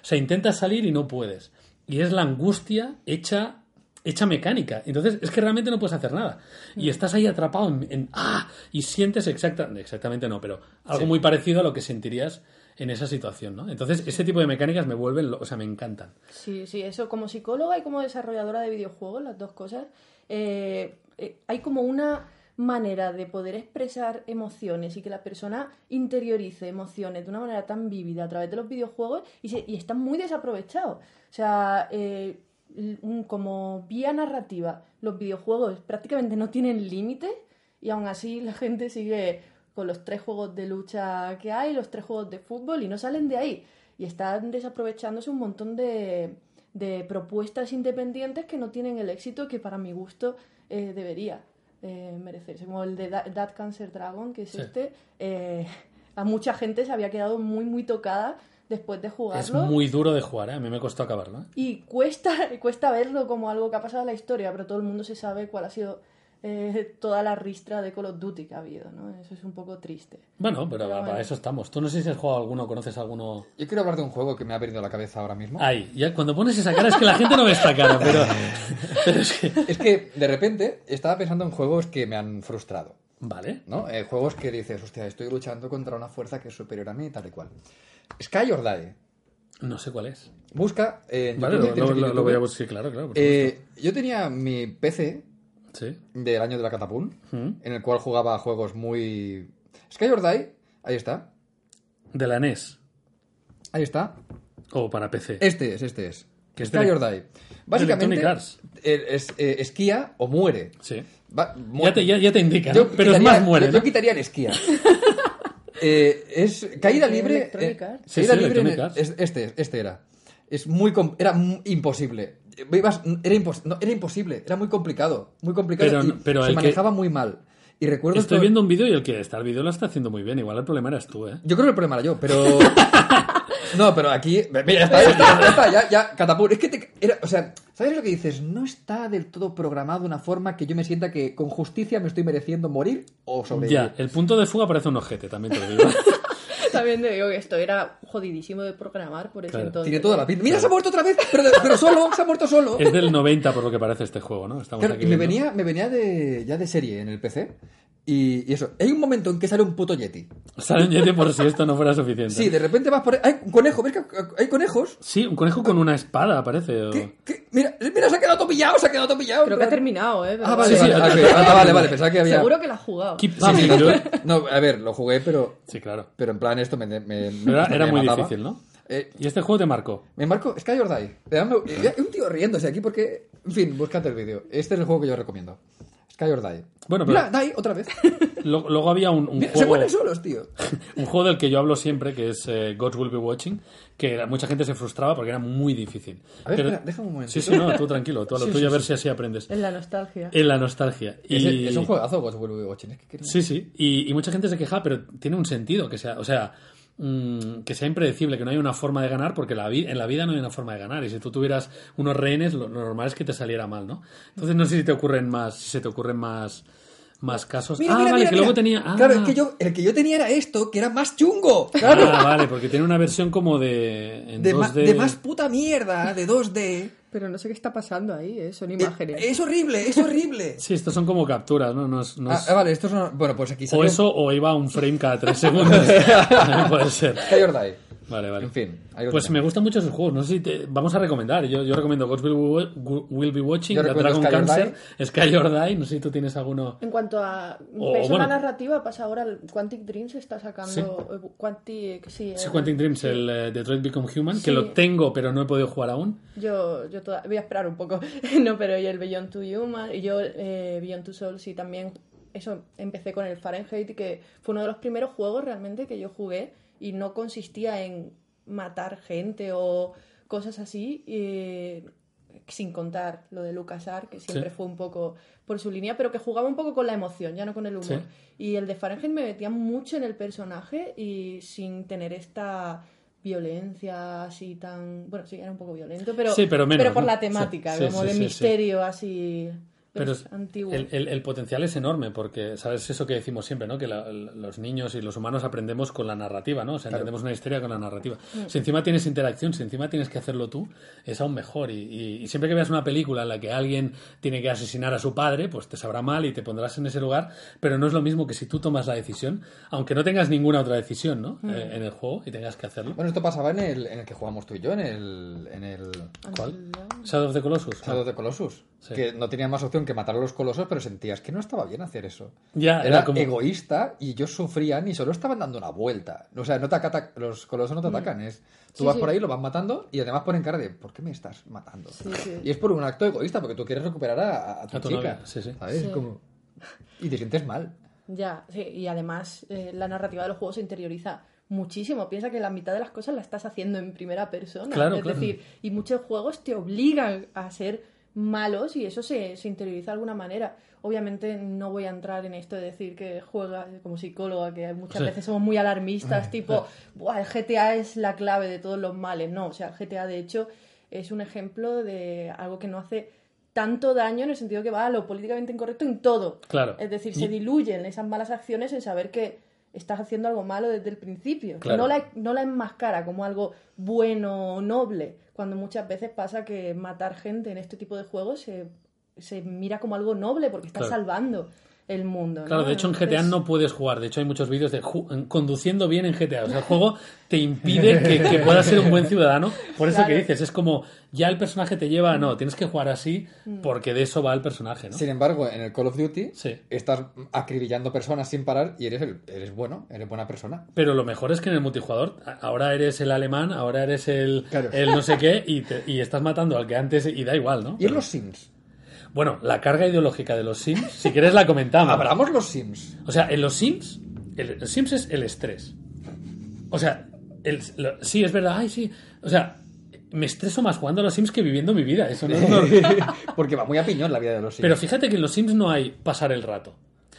Sea, intentas salir y no puedes. Y es la angustia hecha, hecha mecánica. Entonces, es que realmente no puedes hacer nada. Y estás ahí atrapado en, en- ¡ah! Y sientes exacta, exactamente no, pero algo muy parecido a lo que sentirías en esa situación, ¿no? Entonces, ese tipo de mecánicas me vuelven, o sea, me encantan. Sí, sí, eso como psicóloga y como desarrolladora de videojuegos, las dos cosas, eh, eh, hay como una manera de poder expresar emociones y que la persona interiorice emociones de una manera tan vívida a través de los videojuegos y, se, y están muy desaprovechados. O sea, eh, como vía narrativa, los videojuegos prácticamente no tienen límite y aún así la gente sigue con los tres juegos de lucha que hay, los tres juegos de fútbol y no salen de ahí. Y están desaprovechándose un montón de, de propuestas independientes que no tienen el éxito que para mi gusto eh, debería eh, merecerse. Como el de That Cancer Dragon, que es Sí. este, eh, a mucha gente se había quedado muy, muy tocada después de Es jugarlo. muy duro de jugar, ¿eh? A mí me costó acabarlo, ¿eh? Y cuesta, <laughs> cuesta verlo como algo que ha pasado en la historia, pero todo el mundo se sabe cuál ha sido eh, toda la ristra de Call of Duty que ha habido, ¿no? Eso es un poco triste. Bueno, pero, Pero para bueno. eso estamos. Tú no sé si has jugado alguno, conoces alguno... Yo quiero hablar de un juego que me ha venido a la cabeza ahora mismo. Ahí, ya cuando pones esa cara es que la gente no ve esta cara, pero, <laughs> pero es que... Es que de repente estaba pensando en juegos que me han frustrado. Vale. ¿no? Eh, juegos que dices, hostia, estoy luchando contra una fuerza que es superior a mí, tal y cual. Sky or Die. No sé cuál es. Busca eh, en Vale, lo, lo- lo- voy a buscar, sí, claro, claro. Eh, yo tenía mi PC. Sí. del año de la Catapult, Mm. en el cual jugaba juegos muy... Sky or Die, ahí está. De la NES. Ahí está. O para PC. Este es, este es. Que es Sky de- or Die. Básicamente, eh, es, eh, esquía o muere. Sí. Va- Ya muere. te, ya, ya te indica, Yo ¿no? Pero es más muere, yo, ¿no? yo quitaría el esquía. <laughs> Eh, es caída libre. Eh, Arts. Sí, caída sí, libre en- es- este, este era. Es muy era imposible. Ibas- era, impos- no, era imposible, era muy complicado, muy complicado Pero y no- pero se que- manejaba muy mal. Y recuerdo Estoy esto- viendo un vídeo y el que está el vídeo lo está haciendo muy bien. Igual el problema eras tú, ¿eh? Yo creo que el problema era yo, pero. <laughs> no, pero aquí. Mira, ya está, ya está, ya, está, ya, ya, catapult. Es que te. era- o sea, ¿sabes lo que dices? No está del todo programado de una forma que yo me sienta que con justicia me estoy mereciendo morir o sobrevivir. Ya, el punto de fuga parece un ojete, también te lo digo. <laughs> <laughs> También te digo que esto era jodidísimo de programar por ese Claro. entonces. Tiene toda la pinta. Mira, se ha muerto otra vez, pero, pero solo, se ha muerto solo. es del 90 por lo que parece este juego, ¿no? Estamos Claro, aquí y me venía, me venía de, ya de serie en el PC. Y, y eso. Hay un momento en que sale un puto Yeti. Sale un Yeti por si esto no fuera suficiente. Sí, de repente vas por. ahí- Hay un conejo, ¿ves que hay conejos? Sí, un conejo con una espada, parece. o- ¿Qué? ¿Qué? Mira, mira, se ha quedado todo pillado, se ha quedado todo pillado. Creo que ha terminado, ¿eh? Pero Ah, vale, Sí, sí, vale, sí. Ah, vale, vale, pensaba que había... Seguro que la has jugado. Singing, sí, yo- no, a ver, lo jugué, pero... Sí, claro. Pero en plan esto me... me- me- era, me era muy mataba. difícil, ¿no? Eh, Y este juego te marcó. me marco Sky or Die. Me- Hay un tío riéndose aquí porque... En fin, búscate el vídeo. Este es el juego que yo recomiendo. Sky or Die. Bueno, pero- Mira, Die, otra vez. <laughs> Lo- Luego había un, un Mira, <laughs> se juego, mueren solos, tío. <laughs> un juego del que yo hablo siempre, que es eh, God Will Be Watching, que mucha gente se frustraba porque era muy difícil. A ver, Pero- espera, déjame un momento. Sí, sí, no, tú tranquilo, tú a lo Sí, tuyo sí, a ver sí. si así aprendes. En la nostalgia. En la nostalgia. Y... Es, es un juegazo, Ghost Will Be Watching. Es que Sí, sí. Y, y mucha gente se queja, pero tiene un sentido que sea, o sea, mm, que sea impredecible, que no hay una forma de ganar, porque la en la vida no hay una forma de ganar. Y si tú tuvieras unos rehenes, lo, lo normal es que te saliera mal, ¿no? Entonces no sé si te ocurren más, si se te ocurren más, más casos. Mira, ah, mira, vale, mira, que luego tenía. ah. Claro, es que yo, el que yo tenía era esto, que era más chungo. Claro. Ah, vale, porque tiene una versión como de. En de, ma- 2D. de más puta mierda, de 2D. Pero no sé qué está pasando ahí, ¿eh? Son Eh, imágenes. Es horrible, es horrible. <laughs> Sí, estos son como capturas, ¿no? No es- no Ah, es- ah, vale, estos son. Bueno, pues aquí O salió eso, o iba a un frame cada tres segundos. <laughs> Puede ser. Or. Vale, vale. En fin, Pues me gustan mucho esos juegos. No sé si te... vamos a recomendar. Yo, yo recomiendo Ghost Will, Be- Will Be Watching, The Dragon Sky or Cancer, Sky or Die. No sé si tú tienes alguno. En cuanto a O, peso en bueno. la narrativa, pasa ahora el Quantic Dreams está sacando... eh, Quantic, sí, Sí, Quantic Dreams, sí. el eh, Detroit Become Human, Sí. que lo tengo, pero no he podido jugar aún. Yo, yo toda- voy a esperar un poco. <laughs> no, pero y el Beyond Two Human, y yo eh, Beyond Two Souls y también eso empecé con el Fahrenheit que fue uno de los primeros juegos realmente que yo jugué y no consistía en matar gente o cosas así eh, sin contar lo de LucasArts que siempre Sí. fue un poco por su línea pero que jugaba un poco con la emoción ya no con el humor. Y el de Fahrenheit me metía mucho en el personaje y sin tener esta violencia así tan bueno sí era un poco violento pero Sí, pero menos, por ¿no? la temática como de misterio así Pero pues, antiguo el, el- el potencial es enorme porque, ¿sabes? Eso que decimos siempre, ¿no? Que la- los niños y los humanos aprendemos con la narrativa, ¿no? O sea, entendemos una historia con la narrativa. Mm. Si encima tienes interacción, si encima tienes que hacerlo tú, es aún mejor. Y, y- y siempre que veas una película en la que alguien tiene que asesinar a su padre, pues te sabrá mal y te pondrás en ese lugar, pero no es lo mismo que si tú tomas la decisión, aunque no tengas ninguna otra decisión, ¿no? Mm. Eh, en el juego y tengas que hacerlo. Bueno, esto pasaba en el, en el que jugamos tú y yo, en el, en el ¿Cuál? Shadow of the Colossus. Shadow of the Colossus. Sí. Que no tenía más opción que matar a los colosos, pero sentías que no estaba bien hacer eso. Ya, era era como- egoísta y ellos sufrían y solo estaban dando una vuelta. O sea, no te acata- los colosos no te atacan. Es, tú Sí, vas sí. por ahí, lo vas matando y además ponen cara de ¿por qué me estás matando? Sí, sí. Y es por un acto egoísta, porque tú quieres recuperar a, a tu A tu chica. novia, sí, sí. ¿Sabes? Sí. Como... Y te sientes mal. Ya, sí, y además eh, la narrativa de los juegos se interioriza muchísimo. Piensa que la mitad de las cosas la estás haciendo en primera persona. Claro, es claro. decir, y muchos juegos te obligan a ser malos y eso se, se interioriza de alguna manera. Obviamente no voy a entrar en esto de decir que juega como psicóloga, que muchas Sí. veces somos muy alarmistas, tipo, Buah, el GTA es la clave de todos los males. No, o sea, el GTA de hecho es un ejemplo de algo que no hace tanto daño en el sentido que va a lo políticamente incorrecto en todo. Claro. Es decir, se diluyen esas malas acciones en saber que estás haciendo algo malo desde el principio. Claro. No, la, no la enmascara como algo bueno o noble, cuando muchas veces pasa que matar gente en este tipo de juegos se, se mira como algo noble porque estás Claro. salvando el mundo. Claro, ¿no? de hecho en GTA Entonces- no puedes jugar. De hecho hay muchos vídeos de conduciendo bien en GTA. O sea, el juego te impide que, que puedas ser un buen ciudadano. Por eso Claro. que dices, es como ya el personaje te lleva, no, tienes que jugar así porque de eso va el personaje, ¿no? Sin embargo, en el Call of Duty Sí. estás acribillando personas sin parar y eres, el- eres bueno, eres buena persona. Pero lo mejor es que en el multijugador ahora eres el alemán, ahora eres el, Claro. el no sé qué y, te- y estás matando al que antes y da igual, ¿no? Y en los Sims. Bueno, la carga ideológica de los Sims, si quieres la comentamos. Abramos los Sims. O sea, en los Sims, el, el Sims es el estrés. O sea, el- lo- sí, es verdad, ay, sí. O sea, me estreso más jugando a los Sims que viviendo mi vida. Eso no es normal. <laughs> Porque va muy a piñón la vida de los Sims. Pero fíjate que en los Sims no hay pasar el rato.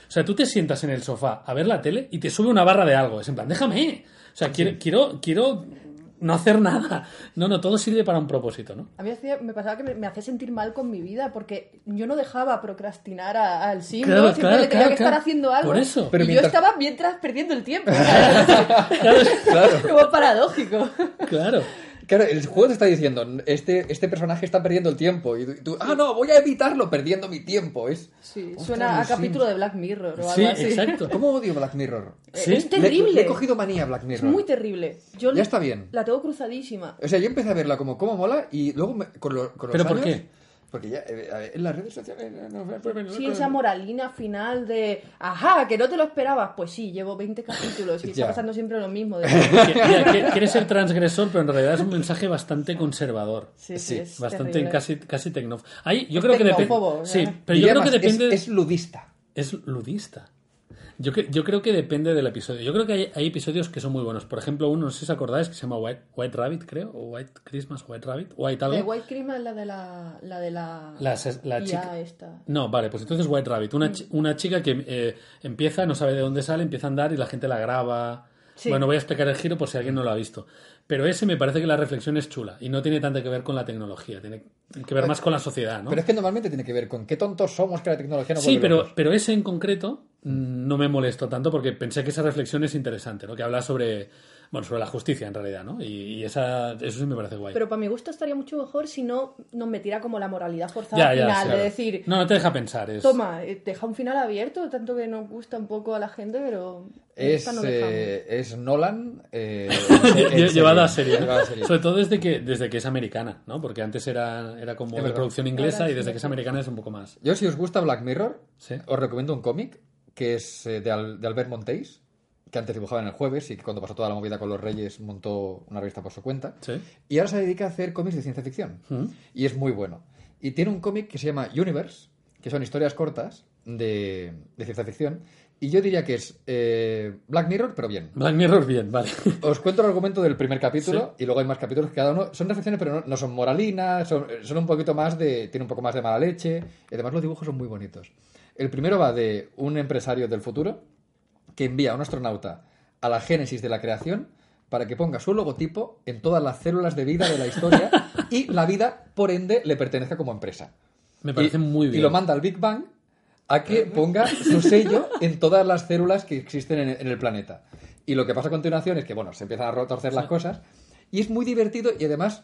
O sea, tú te sientas en el sofá a ver la tele y te sube una barra de algo. Es en plan, déjame. O sea, quiero, quiero, quiero no hacer nada. No, no, todo sirve para un propósito, ¿no? A mí hacía- me pasaba que me, me hacía sentir mal con mi vida porque yo no dejaba procrastinar a- al sim, Claro, ¿no? Siempre claro, le tenía claro, que estar haciendo algo. Por eso. Pero y mientras- yo estaba mientras perdiendo el tiempo. <laughs> <laughs> Claro, Como paradójico. claro. Claro, el juego te está diciendo, este, este personaje está perdiendo el tiempo. Y tú, ah, no, voy a evitarlo perdiendo mi tiempo. Es... Sí, suena a capítulo de Black Mirror o algo Sí, así. exacto. ¿Cómo odio Black Mirror? Sí. Es Le- terrible. Le, he cogido manía a Black Es Mirror. muy terrible. Yo Ya está bien. La tengo cruzadísima. O sea, yo empecé a verla como cómo mola y luego me- con, lo- con los ¿Pero por qué? Porque ya eh, a ver, en las redes sociales... eh, no, no, no, no, Sí, esa moralina final de, ajá, que no te lo esperabas. Pues sí, llevo 20 capítulos <laughs> y Ya. está pasando siempre lo mismo. <laughs> De... Quieres ser transgresor, pero en realidad es un mensaje bastante conservador. Sí, Sí, Bastante casi, casi tecno. Ahí, yo Es creo que depende. Sí, pero yo creo que es- depende. Es, ludista. Es ludista. Yo, yo creo que depende del episodio. Yo creo que hay, hay episodios que son muy buenos. Por ejemplo, uno, no sé si os acordáis, que se llama White, White Rabbit, creo, o White Christmas, White Rabbit, White algo. De White Christmas es la de la, la de la, La la chica- esta. No, vale, pues entonces White Rabbit. Una, chi- una chica que eh, empieza, no sabe de dónde sale, empieza a andar y la gente la graba. Sí. Bueno, voy a explicar el giro por si alguien no lo ha visto. Pero ese me parece que la reflexión es chula y no tiene tanto que ver con la tecnología, tiene que ver más con la sociedad, ¿no? Pero es que normalmente tiene que ver con qué tontos somos que la tecnología no Sí, pero, locos. pero ese en concreto mm, no me molestó tanto porque pensé que esa reflexión es interesante, ¿no? Que habla sobre, bueno, sobre la justicia en realidad, ¿no? Y, y esa, eso sí me parece guay. Pero para mi gusto estaría mucho mejor si no nos metiera como la moralidad forzada ya, al ya, final, sí, de claro. decir, No, no te deja pensar. Es... toma, eh, deja un final abierto, tanto que nos gusta un poco a la gente, pero Es, no eh, es Nolan eh, <laughs> llevada a serie. Serie. Sobre todo desde que, desde que es americana, ¿no? Porque antes era, era como Es de producción inglesa Ahora y sí, desde que es americana es un poco más. Yo, si os gusta Black Mirror, Sí. os recomiendo un cómic que es eh, de, Al- de Albert Monteis, que antes dibujaba en el jueves y que cuando pasó toda la movida con los Reyes montó una revista por su cuenta. Sí. Y ahora se dedica a hacer cómics de ciencia ficción. Y es muy bueno. Y tiene un cómic que se llama Universe, que son historias cortas de, de ciencia ficción. Y yo diría que es eh, Black Mirror, pero bien. Black Mirror, bien, vale. <laughs> Os cuento el argumento del primer capítulo y luego hay más capítulos que cada uno son reflexiones, pero no, no son moralinas, son, son un poquito más de. tiene un poco más de mala leche. Y además los dibujos son muy bonitos. El primero va de un empresario del futuro que envía a un astronauta a la génesis de la creación para que ponga su logotipo en todas las células de vida de la historia <laughs> y la vida, por ende, le pertenezca como empresa. Me parece Y- muy bien. Y lo manda al Big Bang a que ponga su sello en todas las células que existen en, en el planeta. Y lo que pasa a continuación es que, bueno, se empiezan a retorcer las cosas y es muy divertido y además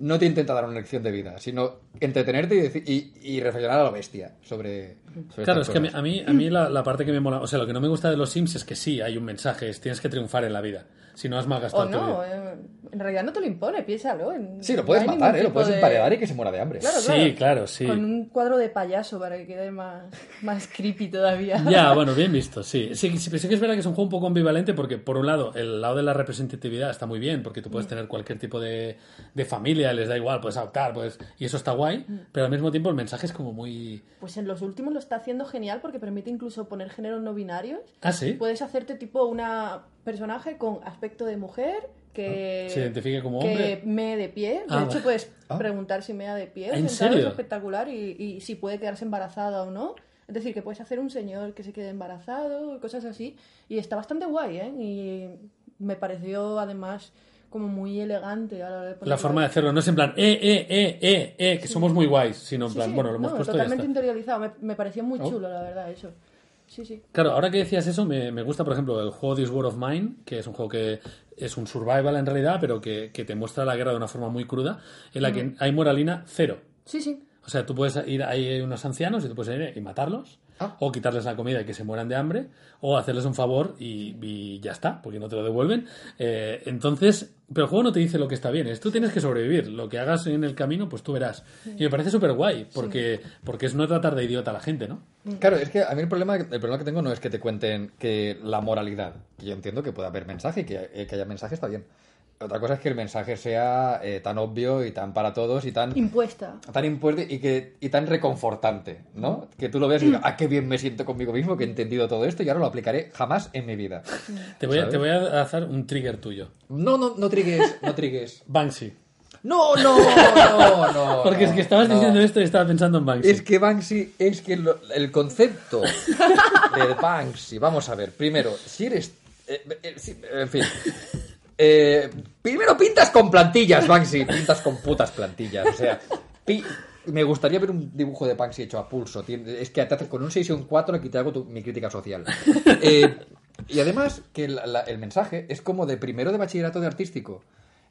no te intenta dar una lección de vida, sino entretenerte y, y, y reflexionar a lo bestia sobre, sobre Claro, es que a mí, cosas. a mí, a mí la, la parte que me mola, o sea, lo que no me gusta de los Sims es que sí, hay un mensaje, es tienes que triunfar en la vida. Si no has malgastado O no, eh, en realidad no te lo impone, piénsalo. en- Sí, lo no puedes hay matar, ¿eh? Lo puedes de- emparedar y que se muera de hambre. Claro, Sí, claro, sí. Con un cuadro de payaso para que quede más, <laughs> más creepy todavía. Ya, bueno, bien visto, sí. Sí, sí, sí que es verdad que es un juego un poco ambivalente porque, por un lado, el lado de la representatividad está muy bien porque tú puedes Mm. tener cualquier tipo de, de familia, les da igual, puedes adoptar, pues, y eso está guay, Mm. pero al mismo tiempo el mensaje es como muy... Pues en los últimos lo está haciendo genial porque permite incluso poner géneros no binarios. Ah, sí. Puedes hacerte tipo una personaje con aspecto de mujer que Se identifique como que hombre. mee de pie. De Ah, hecho, puedes Ah. preguntar si mea de pie. ¿En serio? Es espectacular y, y si puede quedarse embarazada o no. Es decir, que puedes hacer un señor que se quede embarazado cosas así. Y está bastante guay, ¿eh? Y me pareció además como muy elegante a la hora de La ponerlo. forma de hacerlo no es en plan, eh, eh, eh, eh, eh, que somos muy guays, sino en Sí, plan, sí. bueno, lo hemos No, puesto y ya totalmente está. interiorizado. Me, me pareció muy Oh. chulo, la verdad, eso. Sí, sí. Claro, ahora que decías eso, me, me gusta, por ejemplo, el juego This War of Mine, que es un juego que es un survival en realidad, pero que, que te muestra la guerra de una forma muy cruda, en la que hay moralina cero. Sí, sí. O sea, tú puedes ir, hay unos ancianos y tú puedes ir y matarlos, Ah. o quitarles la comida y que se mueran de hambre, o hacerles un favor y, y ya está, porque no te lo devuelven. Eh, entonces, pero el juego no te dice lo que está bien, es tú tienes que sobrevivir. Lo que hagas en el camino, pues tú verás. Y me parece súper guay, porque, porque es no tratar de idiota a la gente, ¿no? Claro, es que a mí el problema, el problema que tengo no es que te cuenten que la moralidad, que yo entiendo que puede haber mensaje y que, eh, que haya mensaje está bien. Otra cosa es que el mensaje sea eh, tan obvio y tan para todos y tan, Impuesta. tan impuesto y, que, y tan reconfortante, ¿no? Que tú lo ves y digas, ah, qué bien me siento conmigo mismo, que he entendido todo esto y ahora lo aplicaré jamás en mi vida. Te voy, a, te voy a hacer un trigger tuyo. No, no, no trigues, no trigues. <laughs> Banksy. No, no, no, no. <laughs> Porque es que estabas no. diciendo esto y estaba pensando en Banksy. Es que Banksy, es que lo- el concepto <laughs> de Banksy, vamos a ver, primero, si eres... eh, eh, si- en fin. Eh, primero pintas con plantillas, Banksy, pintas con putas plantillas, o sea... me gustaría ver un dibujo de Banksy hecho a pulso. Es que con un 6 y un 4 aquí te hago tu- mi crítica social. Eh, y además que el mensaje es como de primero de bachillerato de artístico.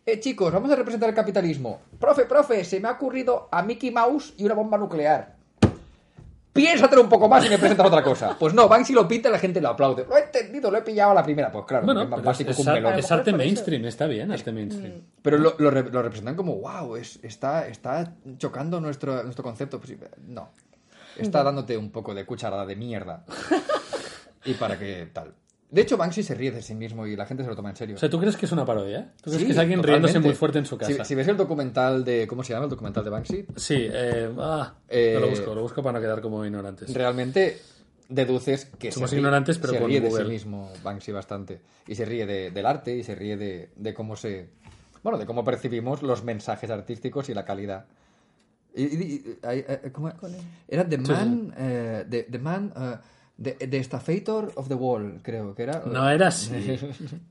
Eh, chicos, vamos a representar el capitalismo. Profe, profe, se me ha ocurrido a Mickey Mouse y una bomba nuclear. Piénsatelo un poco más y me presentas otra cosa. <laughs> Pues no, Banksy lo pinta y la gente lo aplaude. Lo he entendido, lo he pillado a la primera. Pues claro, Bueno, es básico es un melón. es arte mainstream, está bien, arte mainstream. Pero lo, lo re- lo representan como, wow, es, está, está chocando nuestro, nuestro concepto. Pues no. Está dándote un poco de cucharada de mierda. <laughs> y para que tal. De hecho, Banksy se ríe de sí mismo y la gente se lo toma en serio. O sea, ¿tú crees que es una parodia? ¿Tú crees Sí, que es alguien riéndose totalmente. muy fuerte en su casa? Si, si ves el documental de. ¿Cómo se llama el documental de Banksy? Sí, eh, ah, Eh, no lo busco, lo busco para no quedar como ignorantes. Realmente deduces que Somos se ríe, ignorantes, pero se ríe de sí mismo Banksy bastante. Y se ríe de- del arte y se ríe de, de cómo se. Bueno, de cómo percibimos los mensajes artísticos y la calidad. Y, y- y- ay, ¿cómo? Era The Man. eh, the, the Man. eh, the, the Staffator of the Wall, creo que era. No era así. <laughs>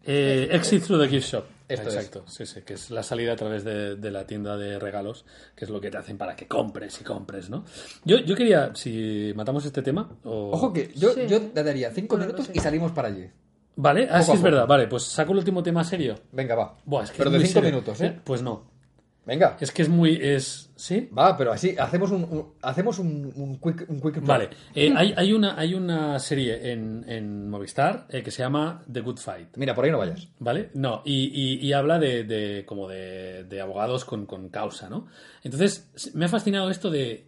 Eh, exit through the gift shop. Esto es. Exacto, sí, sí, que es la salida a través de, de la tienda de regalos, que es lo que te hacen para que compres y compres, ¿no? Yo, yo quería, si matamos este tema, o... Ojo que yo, Sí. yo le daría cinco Bueno, minutos y salimos para allí. Vale, ah, Poco sí a es verdad, vale, pues saco el último tema serio. Venga, va. Buah, es que Pero es de cinco serio. minutos, ¿eh? Pues no. Venga. Es que es muy, es, ¿sí? Va, pero así, hacemos un, un- hacemos un, un quick, un quick Vale, eh, hay, hay, una, hay una serie en, en Movistar eh, que se llama The Good Fight. Mira, por ahí no vayas. ¿Vale? No, y, y- y habla de, de- como de, de abogados con, con causa, ¿no? Entonces, me ha fascinado esto de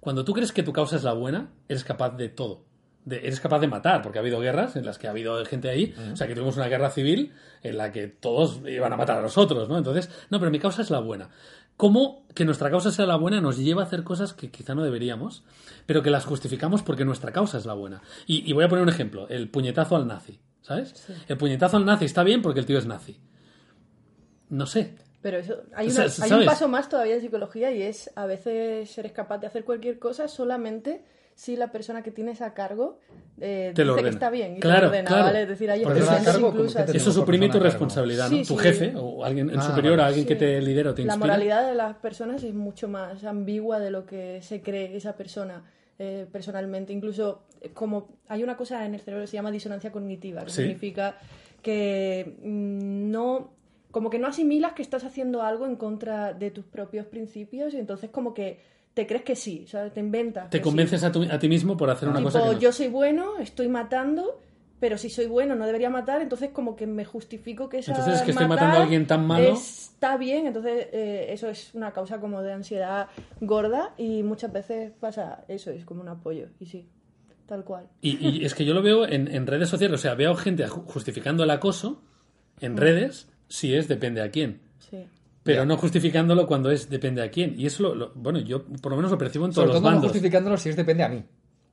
cuando tú crees que tu causa es la buena, eres capaz de todo. De- eres capaz de matar, porque ha habido guerras en las que ha habido gente ahí, o sea, que tuvimos una guerra civil en la que todos iban a matar a los otros, ¿no? Entonces, no, pero mi causa es la buena. ¿Cómo que nuestra causa sea la buena nos lleva a hacer cosas que quizá no deberíamos, pero que las justificamos porque nuestra causa es la buena? Y, y voy a poner un ejemplo, el puñetazo al nazi, ¿sabes? El puñetazo al nazi está bien porque el tío es nazi. No sé. Pero eso, hay, una- hay un paso más todavía en psicología y es a veces eres capaz de hacer cualquier cosa solamente si la persona que tienes a cargo eh, Te lo dice que está bien y te Claro, lo ordena, claro. ¿vale? Es decir, hay Persona a expresiones cargo, ¿cómo incluso te- Eso suprime tu a responsabilidad, ¿no? Sí, tu sí. jefe o alguien, Ah, superior, vale. alguien que te lidera o te La moralidad de las personas es mucho más ambigua de lo que se cree esa persona eh, personalmente. Incluso eh, como hay una cosa en el cerebro que se llama disonancia cognitiva, que Sí. significa que mm, no como que no asimilas que estás haciendo algo en contra de tus propios principios y entonces como que te crees que sí, ¿sabes? Te inventas. Te convences sí. a, tu- a ti mismo por hacer una Tipo, cosa que no. yo soy bueno, estoy matando, pero si soy bueno no debería matar, entonces como que me justifico que esa Entonces es que estoy matar matando a alguien tan malo. Está bien, entonces eh, eso es una causa como de ansiedad gorda y muchas veces pasa eso, es como un apoyo, y sí, tal cual. Y, y <laughs> es que yo lo veo en, en redes sociales, o sea, veo gente ju- justificando el acoso Mm. en redes si es depende a quién. Sí. Pero Ya. no justificándolo cuando es depende a quién. Y eso, lo, lo- bueno, yo por lo menos lo percibo en todos Sobre los todo no bandos. justificándolo si es depende a mí.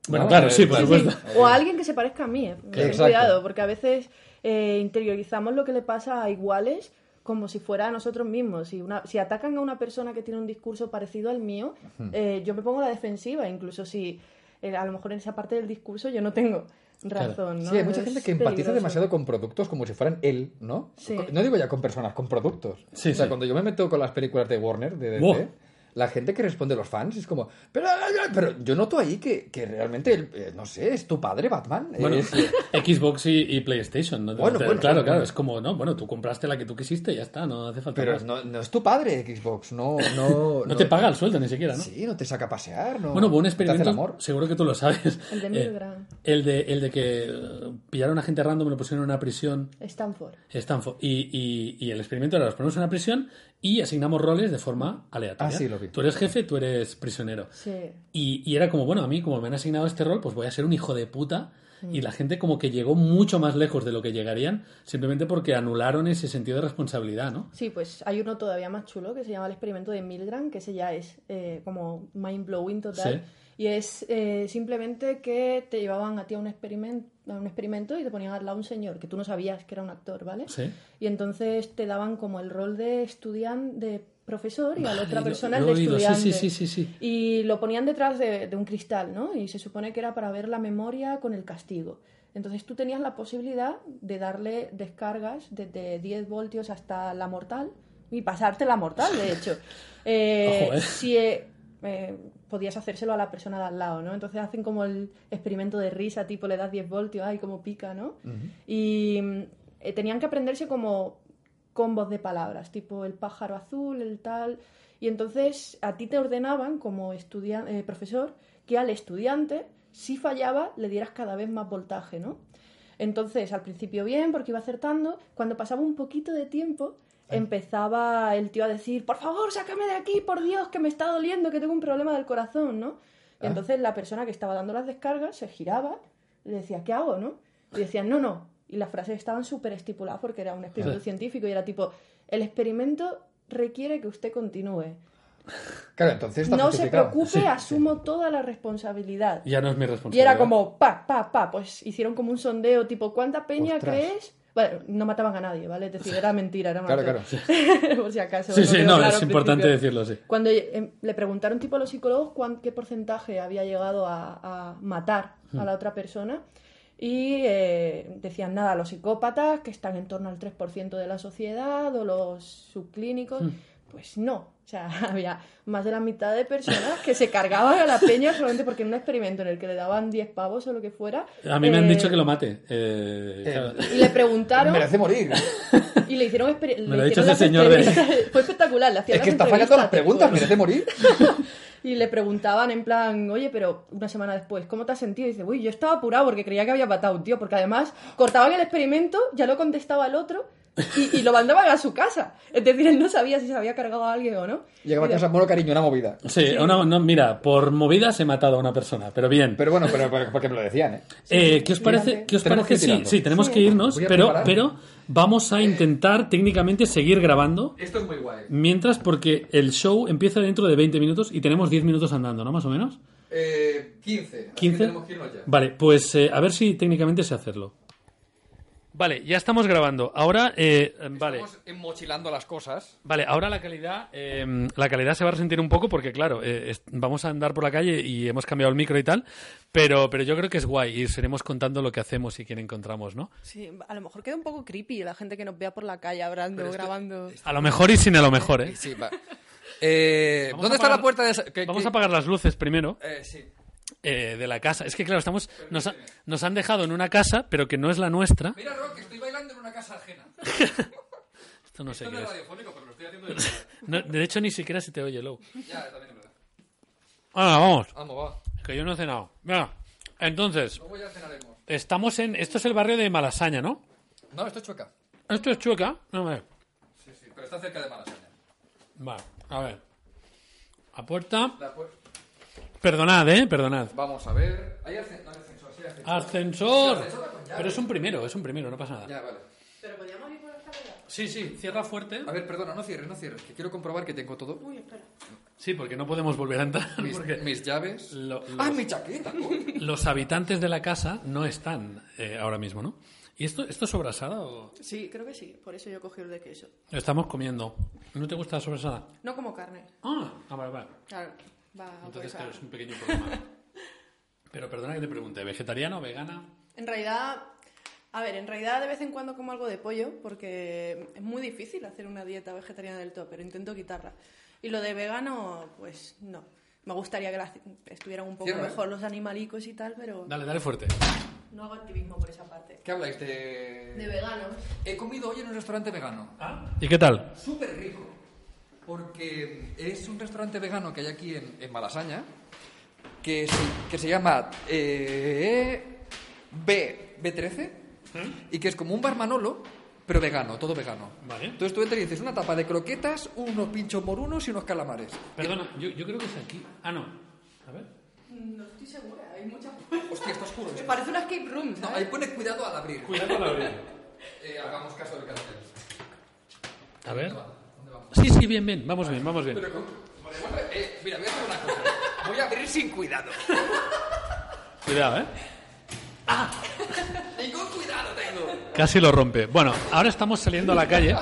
Bueno, ¿no? claro, sí, por Sí, supuesto. sí. O a alguien que se parezca a mí. eh. Ten cuidado, porque a veces eh, interiorizamos lo que le pasa a iguales como si fuera a nosotros mismos. Si, una, si atacan a una persona que tiene un discurso parecido al mío, eh, yo me pongo a la defensiva, incluso si eh, a lo mejor en esa parte del discurso yo no tengo razón. ¿no? Sí, hay mucha Es gente que empatiza peligroso. demasiado con productos como si fueran él, ¿no? Sí. No digo ya con personas, con productos. Sí, o sea, sí. cuando yo me meto con las películas de Warner, de DC, Buah. La gente que responde a los fans es como, pero, pero yo noto ahí que, que realmente, eh, no sé, es tu padre Batman. Bueno, Es- Xbox y, y PlayStation. ¿no? Bueno, bueno, claro, bueno, claro. Es como, no, bueno, tú compraste la que tú quisiste y ya está, no hace falta pero más. no, no es tu padre Xbox, no, no, <laughs> No te paga el sueldo ni siquiera, ¿no? Sí, no te saca a pasear, no. Bueno, hubo un no te hace el experimento, amor. seguro que tú lo sabes. El de Eh, Milgram. el, de, el de que eh, pillaron a gente random y lo pusieron en una prisión Stanford. Stanford. Y, y- y el experimento era, los ponemos en una prisión y asignamos roles de forma aleatoria. Ah, sí, lo vi. Tú eres jefe, tú eres prisionero. Sí. Y, y era como, bueno, a mí como me han asignado este rol, pues voy a ser un hijo de puta. Mm. Y la gente como que llegó mucho más lejos de lo que llegarían, simplemente porque anularon ese sentido de responsabilidad, ¿no? Sí, pues hay uno todavía más chulo que se llama el experimento de Milgram, que ese ya es eh, como mind blowing total. Sí. Y es eh, simplemente que te llevaban a ti a un, experimento, a un experimento y te ponían al lado un señor que tú no sabías que era un actor, ¿vale? Sí. Y entonces te daban como el rol de estudiante, de profesor y a la otra lo- persona lo el he de estudiante. sí, sí, sí, sí. Y lo ponían detrás de, de un cristal, ¿no? Y se supone que era para ver la memoria con el castigo. Entonces tú tenías la posibilidad de darle descargas desde 10 voltios hasta la mortal y pasarte la mortal, de hecho. <laughs> Eh, Ojo, ¿eh? Si eh, eh, podías hacérselo a la persona de al lado, ¿no? Entonces hacen como el experimento de risa, tipo le das 10 voltios, ay, como pica, ¿no? Y mm, eh, tenían que aprenderse como combos de palabras, tipo el pájaro azul, el tal. Y entonces a ti te ordenaban como eh, profesor que al estudiante, si fallaba, le dieras cada vez más voltaje, ¿no? Entonces, al principio bien, porque iba acertando. Cuando pasaba un poquito de tiempo, empezaba el tío a decir, por favor, sácame de aquí, por Dios, que me está doliendo, que tengo un problema del corazón, ¿no? Y entonces la persona que estaba dando las descargas se giraba y le decía, ¿qué hago, no? Y decían, no, no. Y las frases estaban súper estipuladas porque era un experimento científico y era tipo, el experimento requiere que usted continúe. Claro, entonces está No se preocupe, asumo toda la responsabilidad. Ya no es mi Y responsabilidad. era como, pa, pa, pa, pues hicieron como un sondeo, tipo, ¿cuánta peña Ostras. crees? Bueno, no mataban a nadie, ¿vale? Es decir, era mentira, era una Claro, broma. <laughs> Por si acaso. Sí, sí, no, claro es importante principio. decirlo, sí. Cuando eh, le preguntaron tipo a los psicólogos cuán- qué porcentaje había llegado a, a matar Hmm. a la otra persona y eh, decían nada, los psicópatas que están en torno al 3% de la sociedad o los subclínicos, Hmm. Pues no. O sea, <laughs> había más de la mitad de personas que se cargaban a la peña solamente porque en un experimento en el que le daban 10 pavos o lo que fuera. A mí me han eh, dicho que lo mate. Eh, claro. Y le preguntaron <laughs> Merece morir. y le hicieron Me lo ha dicho ese señor de-. <laughs> Fue espectacular. Le hacían Es que las está fallando las preguntas, tipo, merece morir. Y le preguntaban en plan, oye, pero una semana después, ¿cómo te has sentido? Y dice, uy, yo estaba apurado porque creía que había matado a un tío, porque además cortaban el experimento, ya lo contestaba el otro y, y lo mandaban a su casa. Es decir, él no sabía si se había cargado a alguien o no. Llegaba a casa, bueno, cariño, una movida. Sí, una- no, mira, por movidas he matado a una persona, pero bien. Pero bueno, pero, pero porque me lo decían, ¿eh? Eh, ¿Qué os parece? ¿Qué os Tenemos que parece? Sí, sí, tenemos que irnos, pero, pero vamos a intentar técnicamente seguir grabando Esto es muy guay. mientras porque el show empieza dentro de 20 minutos y tenemos 10 minutos andando, ¿no? Más o menos. Eh, 15. 15. Vale, pues eh, a ver si técnicamente sé hacerlo. Vale, ya estamos grabando. Ahora, eh, vale. Estamos enmochilando las cosas. Vale, ahora la calidad, eh, la calidad se va a resentir un poco porque, claro, eh, vamos a andar por la calle y hemos cambiado el micro y tal, pero, pero yo creo que es guay y os iremos contando lo que hacemos y quién encontramos, ¿no? Sí, a lo mejor queda un poco creepy la gente que nos vea por la calle hablando, grabando. A lo mejor y sin a lo mejor, ¿eh? Sí, va. Eh, ¿Dónde está la puerta de esa? Vamos a apagar las luces primero Eh, sí. Eh, de la casa. Es que, claro, estamos nos, ha- nos han dejado en una casa, pero que no es la nuestra. Mira, Rock, estoy bailando en una casa ajena. <laughs> Esto no sé Esto qué no es radiofónico, pero lo estoy haciendo de. No, de hecho, ni siquiera se te oye, Low. Ya, también es verdad. Ahora, vamos, Vamos, va. que yo no he cenado. Mira, entonces, Luego ya cenaremos. estamos en... Esto es el barrio de Malasaña, ¿no? No, esto es chueca. Esto es Chueca. No, me... Sí, sí, pero está cerca de Malasaña. Vale, a ver. A puerta. La pu- Perdonad, ¿eh? Perdonad. Vamos a ver. Hay ascen- no hay ascensor, sí hay ascensor. Ascensor. Pero es un primero, es un primero, no pasa nada. Ya, vale. Pero podíamos ir por la escalera. Sí, sí, cierra fuerte. A ver, perdona, no cierres, no cierres, que quiero comprobar que tengo todo. Uy, espera. Sí, porque no podemos volver a entrar. Mis, <laughs> Porque mis llaves. lo- ¡Ah, mi chaqueta! los habitantes de la casa no están eh, ahora mismo, ¿no? ¿Y esto, esto es sobrasada o...? Sí, creo que sí. Por eso yo cogí el de queso. Estamos comiendo. ¿No te gusta la sobrasada? No como carne. Ah, ah, vale, vale. Claro. Va por Entonces, claro, es un pequeño problema. <laughs> Pero perdona que te pregunte, ¿vegetariana o vegana? En realidad, a ver, en realidad de vez en cuando como algo de pollo porque es muy difícil hacer una dieta vegetariana del todo, pero intento quitarla. Y lo de vegano, pues no. Me gustaría que las- estuvieran un poco Cierra, ¿eh? mejor los animalicos y tal, pero Dale, dale fuerte. no hago activismo por esa parte. ¿Qué habláis de...? De veganos. He comido hoy en un restaurante vegano. ¿Y qué tal? Súper rico. Porque es un restaurante vegano que hay aquí en, en Malasaña que se, que se llama eh, B, B13 y que es como un bar Manolo, pero vegano, todo vegano. Vale. Entonces tú entras y dices una tapa de croquetas, unos pinchos morunos y unos calamares. Perdona, yo, yo creo que es aquí. Ah, no. A ver. No estoy segura, hay muchas Hostia, está oscuro. Me parece una escape room, No, ¿sabes? ahí pone cuidado al abrir. Cuidado la orilla. Eh, hagamos caso del cartel. A ver. Sí, sí, bien, bien. Vamos bien, vamos bien. Pero con- eh, mira, voy a hacer una cosa. Voy a abrir sin cuidado. Cuidado, ¿eh? Ningún cuidado tengo. Casi lo rompe. Bueno, ahora estamos saliendo a la calle.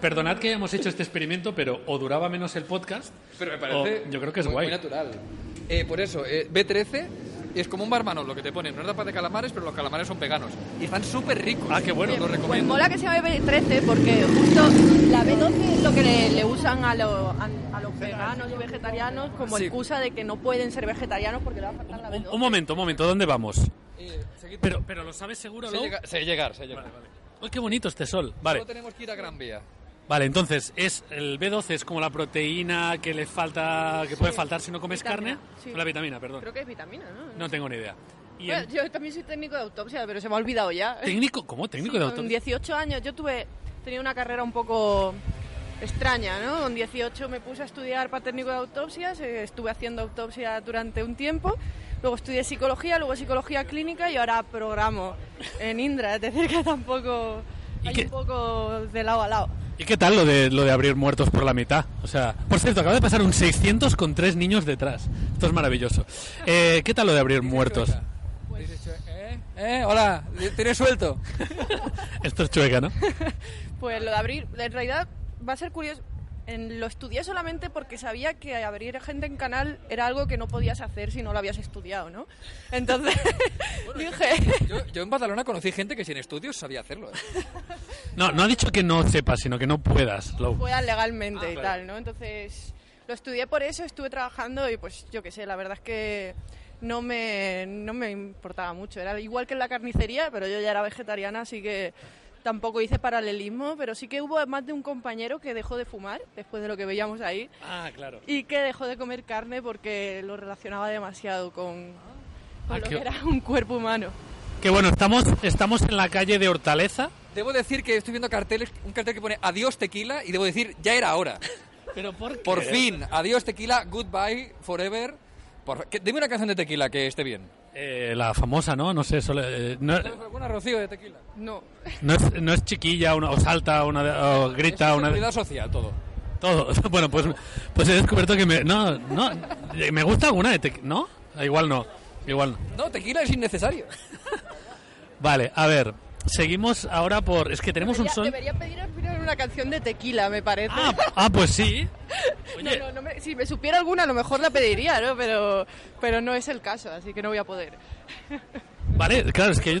Perdonad que hayamos hecho este experimento, pero o duraba menos el podcast. Pero me parece. o yo creo que es muy, guay. muy natural. Eh, por eso, eh, B13 es como un bar Manolo que te ponen una tapa de calamares, pero los calamares son veganos. Y están súper ricos. Ah, qué bueno. Los Pues recomiendo. mola que se llame B13 porque justo la B12 es lo que le, le usan a, lo- a, a los veganos y vegetarianos como Sí. excusa de que no pueden ser vegetarianos porque le va a faltar la Un, B12. un momento, un momento. ¿Dónde vamos? Eh, Pero, pero ¿lo sabes seguro, sé, Lou? llega- sé llegar, sé llegar. Uy, qué bonito este sol. Vale. Solo tenemos que ir a Gran Vía. Vale, entonces, es el B12 es como la proteína que le falta, que puede faltar si no comes Vitamina, carne. sí. La vitamina, perdón. Creo que es vitamina, ¿no? No tengo ni idea. Y Bueno, el yo también soy técnico de autopsia, pero se me ha olvidado ya. técnico, ¿cómo técnico Sí, de Con autopsia? 18 años yo tuve tenía una carrera un poco extraña, ¿no? Con 18 me puse a estudiar para técnico de autopsias, eh, estuve haciendo autopsia durante un tiempo, luego estudié psicología, luego psicología clínica y ahora programo en Indra, es decir que tampoco ¿Y hay un poco de lado a lado. ¿Y qué tal lo de lo de abrir muertos por la mitad? O sea, por cierto, acaba de pasar un 600 con tres niños detrás. Esto es maravilloso. Eh, ¿Qué tal lo de abrir muertos? ¿Eh? ¿Eh? Hola, ¿tienes suelto? <laughs> Esto es chueca, ¿no? <laughs> Pues lo de abrir, en realidad va a ser curioso. En- lo estudié solamente porque sabía que abrir gente en canal era algo que no podías hacer si no lo habías estudiado, ¿no? Entonces <laughs> dije, Yo, yo en <laughs> Badalona conocí gente que sin estudios sabía hacerlo. ¿eh? No, no ha dicho que no sepas, sino que no puedas. Lou. puedas legalmente Ah, y vale. tal, ¿no? Entonces lo estudié por eso, estuve trabajando y pues yo qué sé, la verdad es que no me, no me importaba mucho. Era igual que en la carnicería, pero yo ya era vegetariana, así que tampoco hice paralelismo, pero sí que hubo más de un compañero que dejó de fumar después de lo que veíamos ahí. Ah, claro. y que dejó de comer carne porque lo relacionaba demasiado con, con Ah, lo qué- que era un cuerpo humano. Que bueno, estamos, estamos en la calle de Hortaleza. Debo decir que estoy viendo carteles, un cartel que pone adiós tequila y debo decir, ya era hora. <laughs> Pero por, Por fin, adiós tequila, goodbye, forever. Por, dime una canción de tequila que esté bien. Eh, la famosa, ¿no? No sé, solo- eh, no, ¿Sabes alguna Rocío de tequila? No. no es, no es chiquilla una, o salta una, de- o grita Es una. seguridad social, todo. Todo. <laughs> Bueno, pues, pues he descubierto que me. No, no. Me gusta alguna de tequila. ¿No? Igual no. Igual no. No, tequila es innecesario. Vale, a ver. Seguimos ahora por. Es que tenemos un Debería, son. debería pedir al final una canción de tequila, me parece. Ah, ah, pues sí. <laughs> No, Oye, no, no me- si me supiera alguna, a lo mejor la pediría, ¿no? Pero, pero no es el caso, así que no voy a poder. <laughs> vale, claro, es que yo.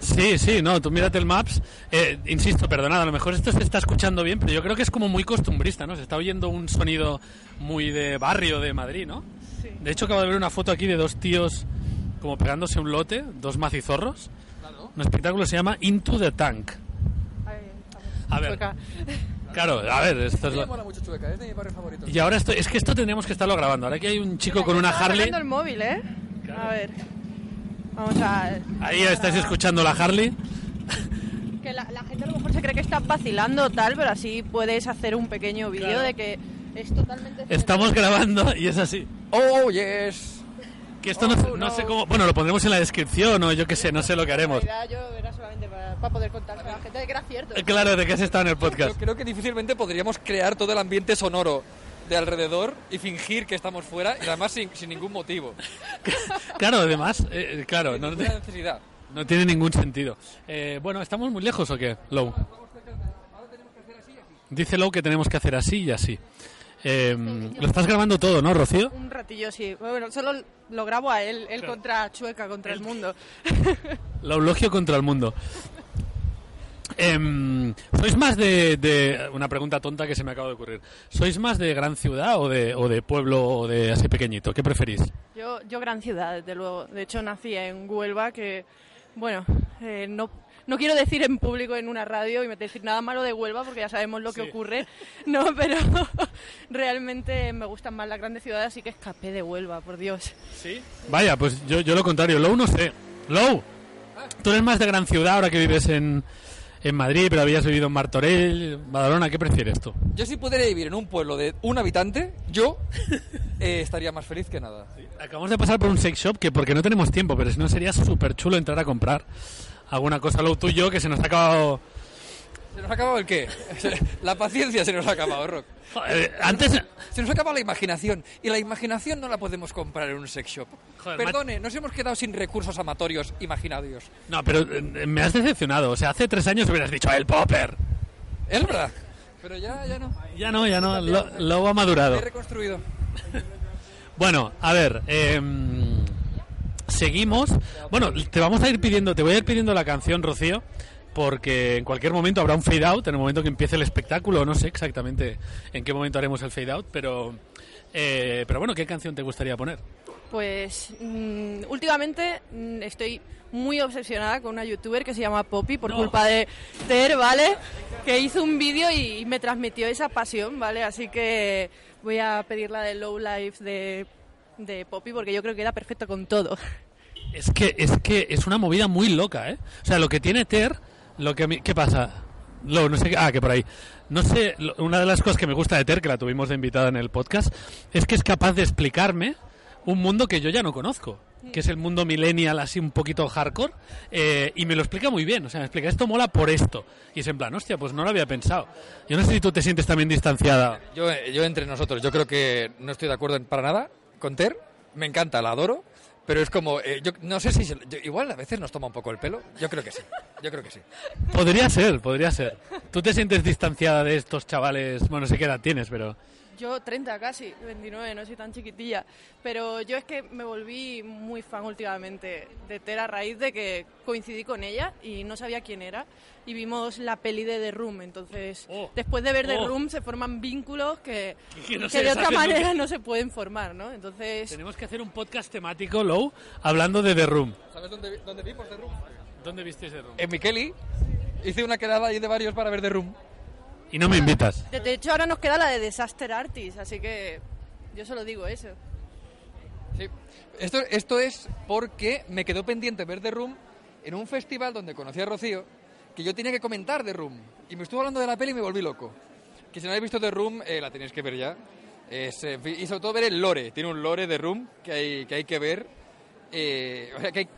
Sí, sí, no, tú mírate el Maps. Eh, insisto, perdonad, a lo mejor esto se está escuchando bien, pero yo creo que es como muy costumbrista, ¿no? Se está oyendo un sonido muy de barrio de Madrid, ¿no? Sí. De hecho, acabo de ver una foto aquí de dos tíos como pegándose un lote, dos macizorros. Un espectáculo se llama Into the Tank. A ver. Claro, a ver, esto es Me lo- mola mucho Chueca, es de mi barrio favorito. Y ahora esto, es que esto tendríamos que estarlo grabando. Ahora que hay un chico con una Harley. el móvil, ¿eh? A ver. Vamos a... Ahí estáis escuchando la Harley. Que la, la gente a lo mejor se cree que está vacilando tal, pero así puedes hacer un pequeño vídeo Claro. de que es totalmente... Estamos grabando y es así. Oh, yes. Que esto no, Oh, no no. sé cómo. Bueno, lo pondremos en la descripción o yo qué sé, no sé lo que En haremos. realidad yo era solamente para, para poder contar a la gente de que era cierto. Eh, Claro, de que has estado en el Yo podcast. creo que difícilmente podríamos crear todo el ambiente sonoro de alrededor y fingir que estamos fuera y además sin, sin ningún motivo. <laughs> Claro, además, eh, claro, Sin no, ninguna necesidad. no tiene ningún sentido. Eh, bueno, ¿estamos muy lejos o qué, Low? Dice Low que tenemos que hacer así y así. Eh, lo estás grabando todo, ¿no, Rocío? Un ratillo sí. Bueno, solo lo grabo a él, él contra Chueca, contra el mundo. <laughs> La eulogio contra el mundo. Em, ¿Sois más de, de- Una pregunta tonta que se me acaba de ocurrir. ¿Sois más de gran ciudad o de, o de pueblo o de así pequeñito? ¿Qué preferís? Yo, yo gran ciudad, desde luego. De hecho, nací en Huelva, que, bueno, eh, no, no quiero decir en público en una radio y decir nada malo de Huelva, porque ya sabemos lo que Sí. ocurre, no, <laughs> pero realmente me gustan más las grandes ciudades, así que escapé de Huelva, por Dios. ¿Sí? Vaya, pues yo, yo lo contrario. Low no sé. Low, tú eres más de gran ciudad ahora que vives en, en Madrid, pero habías vivido en Martorell, Badalona. ¿Qué prefieres tú? Yo si pudiera vivir en un pueblo de un habitante, yo <laughs> eh, estaría más feliz que nada. Acabamos de pasar por un sex shop que porque no tenemos tiempo, pero si no sería súper chulo entrar a comprar alguna cosa, Low, tú y yo, que se nos ha acabado... ¿Se nos ha acabado el qué? <laughs> La paciencia se nos ha acabado, Rock. Joder, antes... Se nos ha acabado la imaginación. Y la imaginación no la podemos comprar en un sex shop. Joder, Perdone, nos hemos quedado sin recursos amatorios imaginarios. No, pero eh, me has decepcionado. O sea, hace tres años hubieras dicho el popper. Es verdad. Pero ya, ya no. Ya no, ya no. Lo, ha madurado. He reconstruido. <laughs> Bueno, a ver, em, seguimos. Bueno, te vamos a ir pidiendo, te voy a ir pidiendo la canción, Rocío, porque en cualquier momento habrá un fade out, en el momento que empiece el espectáculo, no sé exactamente en qué momento haremos el fade out, pero, eh, pero bueno, ¿qué canción te gustaría poner? Pues mm, últimamente mm, estoy muy obsesionada con una youtuber que se llama Poppy por No. culpa de Ter, ¿vale? Que hizo un vídeo y me transmitió esa pasión, ¿vale? Así que voy a pedir la de Low Life de, de Poppy porque yo creo que era perfecto con todo. Es que, es que es una movida muy loca, ¿eh? O sea, lo que tiene Ter, lo que a mí- ¿qué pasa? Lo, no sé, qué- ah, que por ahí. No sé, lo- una de las cosas que me gusta de Ter, que la tuvimos de invitada en el podcast, es que es capaz de explicarme un mundo que yo ya no conozco, que es el mundo millennial así un poquito hardcore, eh, y me lo explica muy bien, o sea, me explica, esto mola por esto. Y es en plan, hostia, pues no lo había pensado. Yo no sé si tú te sientes también distanciada. Yo, eh, yo entre nosotros, yo creo que no estoy de acuerdo en- para nada con Ter. Me encanta, la adoro. Pero es como, eh, yo no sé si... se- yo- igual a veces nos toma un poco el pelo. Yo creo que sí. Yo creo que sí. Podría ser, podría ser. ¿Tú te sientes distanciada de estos chavales? Bueno, no sé qué edad tienes, pero... Yo 30 casi, 29, no soy tan chiquitilla. Pero yo es que me volví muy fan últimamente de Ter a raíz de que coincidí con ella y no sabía quién era. Y vimos la peli de The Room. Entonces, Oh. después de ver The Oh. Room se forman vínculos que, Que no que de otra manera nunca. no se pueden formar, ¿no? Entonces, Tenemos que hacer un podcast temático, Low, hablando de The Room. ¿Sabes dónde, dónde vimos The Room? ¿Dónde visteis The Room? En Mikeli. Hice una quedada ahí de varios para ver The Room. Y no me invitas. de de hecho ahora nos queda la de Disaster Artist, así que yo solo digo eso. Sí. Esto, esto es porque me quedó pendiente ver The Room en un festival donde conocí a Rocío, que yo tenía que comentar The Room. Y me estuvo hablando de la peli y me volví loco. Que si no habéis visto The Room, eh, la tenéis que ver ya. Es, eh, y sobre todo ver el lore. Tiene un lore de Room que hay que, hay que ver. Eh, o sea, que hay,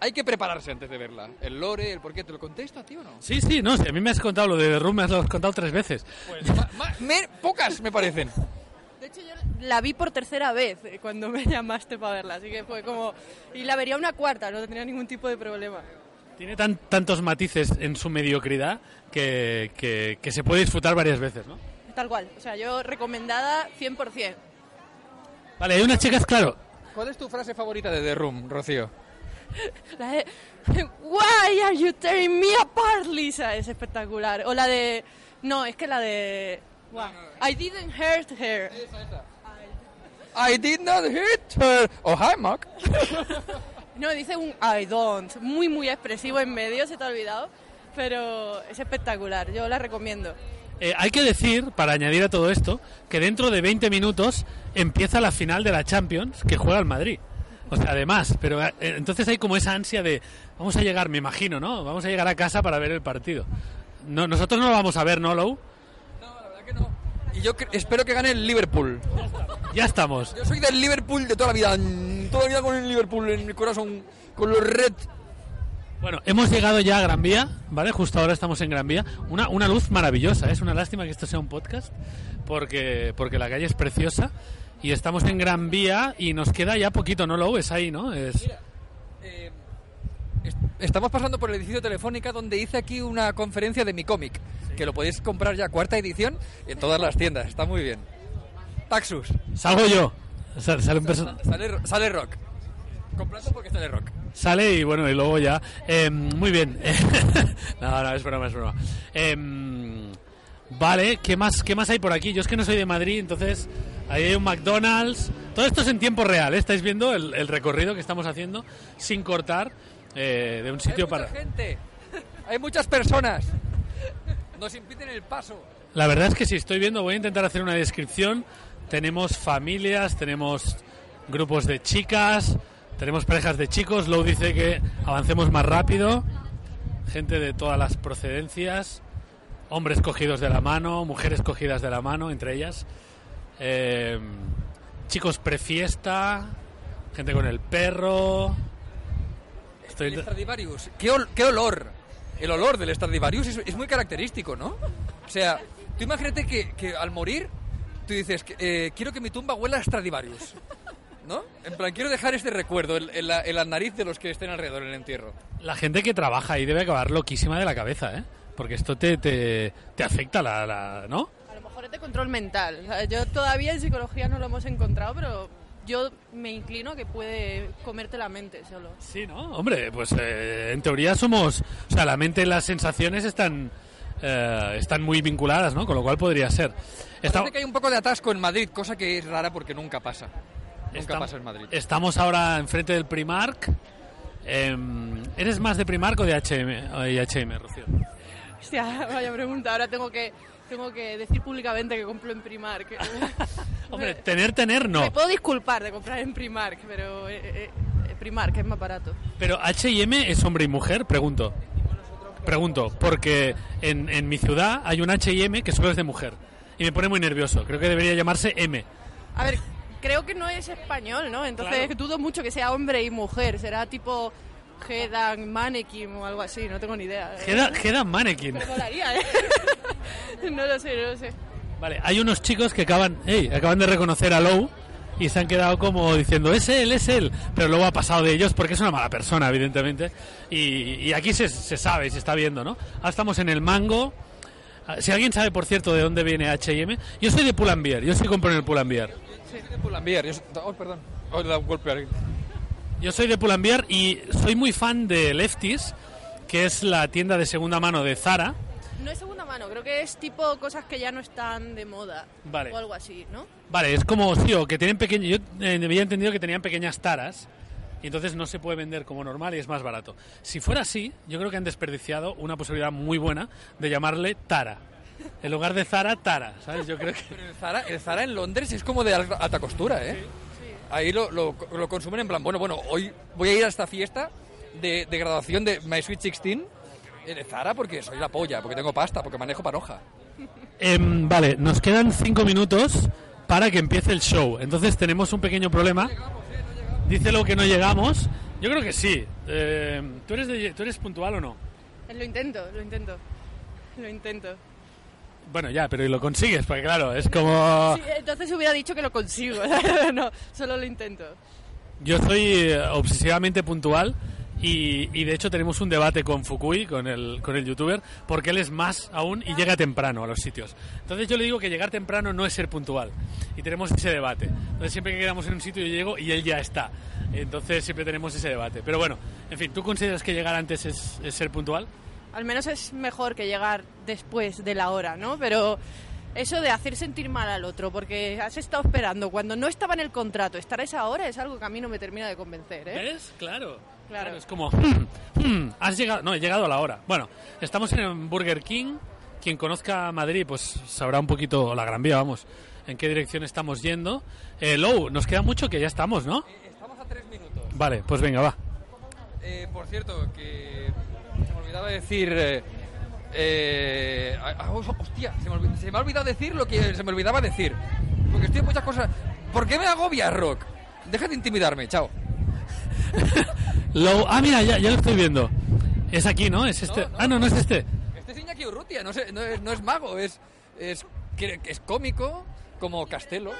hay que prepararse antes de verla. El lore, el por qué. ¿Te lo conté esto a ti o no? Sí, sí, no sé. A mí me has contado lo de The Room, me has contado tres veces. Ma- ma- me- pocas me parecen. De hecho, yo la vi por tercera vez eh, cuando me <laughs> llamaste para verla, así que fue como... Y la vería una cuarta, no tenía ningún tipo de problema. Tiene tan, tantos matices en su mediocridad que, que, que se puede disfrutar varias veces, ¿no? Tal cual, o sea, yo recomendada 100%. Vale, hay unas chicas, claro. ¿Cuál es tu frase favorita de The Room, Rocío? La de Why are you tearing me apart, Lisa? Es espectacular. O la de... No, es que la de... Wow. I didn't hurt her. I did not hit her. Oh, hi, Mark. <laughs> No, dice un I don't. Muy, muy expresivo en medio, se te ha olvidado. Pero es espectacular, yo la recomiendo. Eh, hay que decir, para añadir a todo esto, que dentro de 20 minutos empieza la final de la Champions que juega el Madrid. O sea, además, pero eh, entonces hay como esa ansia de vamos a llegar, me imagino, ¿no? Vamos a llegar a casa para ver el partido. No, nosotros no lo vamos a ver, ¿no, Lou? No, la verdad que no. Y yo espero que gane el Liverpool. Ya estamos. Yo soy del Liverpool de toda la vida. Toda la vida con el Liverpool en mi corazón. Con los Red. Bueno, hemos llegado ya a Gran Vía, ¿vale? Justo ahora estamos en Gran Vía. Una, una luz maravillosa, ¿eh? es una lástima que esto sea un podcast, porque, porque la calle es preciosa. Y estamos en Gran Vía y nos queda ya poquito, ¿no, Lou? Es ahí, ¿no? Es... Eh, est- estamos pasando por el edificio Telefónica donde hice aquí una conferencia de mi cómic. Que lo podéis comprar ya, cuarta edición, en todas las tiendas. Está muy bien. Taxus. Salgo yo. Sal- sale un perso- Sale, sale rock. Comprando porque sale rock. Sale y bueno, y luego ya. Eh, muy bien. <laughs> no, no, es broma, es broma. Eh, vale, ¿qué más, ¿qué más hay por aquí? Yo es que no soy de Madrid, entonces ahí hay un McDonald's. Todo esto es en tiempo real, ¿eh? estáis viendo el, el recorrido que estamos haciendo sin cortar eh, de un sitio hay para... mucha gente. Hay muchas personas. Nos impiden el paso. La verdad es que sí, estoy viendo, voy a intentar hacer una descripción. Tenemos familias, tenemos grupos de chicas, tenemos parejas de chicos. Lowe dice que avancemos más rápido. Gente de todas las procedencias. Hombres cogidos de la mano, mujeres cogidas de la mano, entre ellas. Eh, chicos prefiesta, gente con el perro. Estoy... El Stradivarius. ¿Qué, ol- qué olor? El olor del Stradivarius es, es muy característico, ¿no? O sea, tú imagínate que, que al morir, tú dices, eh, quiero que mi tumba huela a Stradivarius. ¿No? En plan, quiero dejar este recuerdo en, en la, en la nariz de los que estén alrededor en el entierro. La gente que trabaja ahí debe acabar loquísima de la cabeza, ¿eh? Porque esto te, te, te afecta la, la- ¿no? De control mental. O sea, yo todavía en psicología no lo hemos encontrado, pero yo me inclino a que puede comerte la mente solo. Sí, ¿no? Hombre, pues eh, en teoría somos... O sea, la mente y las sensaciones están, eh, están muy vinculadas, ¿no? Con lo cual podría ser. Está- Parece que hay un poco de atasco en Madrid, cosa que es rara porque nunca pasa. Nunca estam- pasa en Madrid. Estamos ahora enfrente del Primark. Em, ¿Eres más de Primark o de H&M, o de H&M, Rocío? Hostia, vaya pregunta. Ahora tengo que, tengo que decir públicamente que compro en Primark. <laughs> Hombre, tener, tener no. Me puedo disculpar de comprar en Primark, pero eh, eh, eh, Primark es más barato. Pero H&M es hombre y mujer, pregunto. Pregunto, porque en, en mi ciudad hay un H&M que solo es de mujer. Y me pone muy nervioso. Creo que debería llamarse M. A ver, creo que no es español, ¿no? Entonces Claro. dudo mucho que sea hombre y mujer. Será tipo Hedan Mannequin o algo así, no tengo ni idea. Queda, queda mannequin. Me molaría, ¿eh? <laughs> no lo sé, no lo sé. Vale, hay unos chicos que acaban, acaban de reconocer a Lowe y se han quedado como diciendo, es él, es él. Pero luego ha pasado de ellos porque es una mala persona, evidentemente. Y, y aquí se, se sabe, se está viendo, ¿no? Ahora estamos en el mango. Ah, Si alguien sabe, por cierto, de dónde viene H&M, yo soy de Pull&Bear, yo sí compro en el Pull&Bear. Soy de Pull&Bear, yo soy- Oh, perdón. Oh, dado un golpe. Yo soy de Pull&Bear y soy muy fan de Lefties, que es la tienda de segunda mano de Zara. No es segunda mano, creo que es tipo cosas que ya no están de moda. Vale. O algo así, ¿no? Vale, es como, sí, o que tienen pequeños... Yo eh, había entendido que tenían pequeñas taras y entonces no se puede vender como normal y es más barato. Si fuera así, yo creo que han desperdiciado una posibilidad muy buena de llamarle Tara. En lugar de Zara, Tara, ¿sabes? Yo creo que... Pero el Zara, el Zara en Londres es como de al- alta costura, ¿eh? Ahí lo, lo, lo consumen en plan, bueno, bueno, hoy voy a ir a esta fiesta de, de graduación de My Sweet 16 en Zara porque soy la polla, porque tengo pasta, porque manejo paroja. Em, vale, nos quedan cinco minutos para que empiece el show. Entonces tenemos un pequeño problema. Dícelo que no llegamos. Yo creo que sí. Em, ¿tú, eres de- ¿Tú eres puntual o no? Eh, Lo intento, lo intento. Lo intento. Bueno, ya, pero ¿y lo consigues? Porque claro, es como... Sí, entonces hubiera dicho que lo consigo. <laughs> no, solo lo intento. Yo soy eh, obsesivamente puntual y, y de hecho tenemos un debate con Fukui, con el, con el youtuber, porque él es más aún y llega temprano a los sitios. Entonces yo le digo que llegar temprano no es ser puntual y tenemos ese debate. Entonces siempre que quedamos en un sitio yo llego y él ya está. Entonces siempre tenemos ese debate. Pero bueno, en fin, ¿tú consideras que llegar antes es, es ser puntual? Al menos es mejor que llegar después de la hora, ¿no? Pero eso de hacer sentir mal al otro, porque has estado esperando cuando no estaba en el contrato, estar a esa hora es algo que a mí no me termina de convencer, ¿eh? ¿Ves? Claro. Claro. Es como, "Hmm, hmm, has llegado, no, he llegado a la hora. Bueno, estamos en Burger King. Quien conozca Madrid, pues sabrá un poquito, la Gran Vía, vamos, en qué dirección estamos yendo. Eh, Lou, nos queda mucho que ya estamos, ¿no? Estamos a tres minutos. Vale, pues venga, va. Eh, por cierto, que olvidaba decir... Eh, eh, hostia, se me, olvi- se me ha olvidado decir lo que se me olvidaba decir. Porque estoy en muchas cosas... ¿Por qué me agobias, Rock? Deja de intimidarme, chao. <laughs> Lou, ah, mira, ya, ya lo estoy viendo. Es aquí, ¿no? Es este. No, no, ah, no, no es este. Este es Iñaki Urrutia, no, sé- no es, no es mago, es, es, es cómico como Castelo.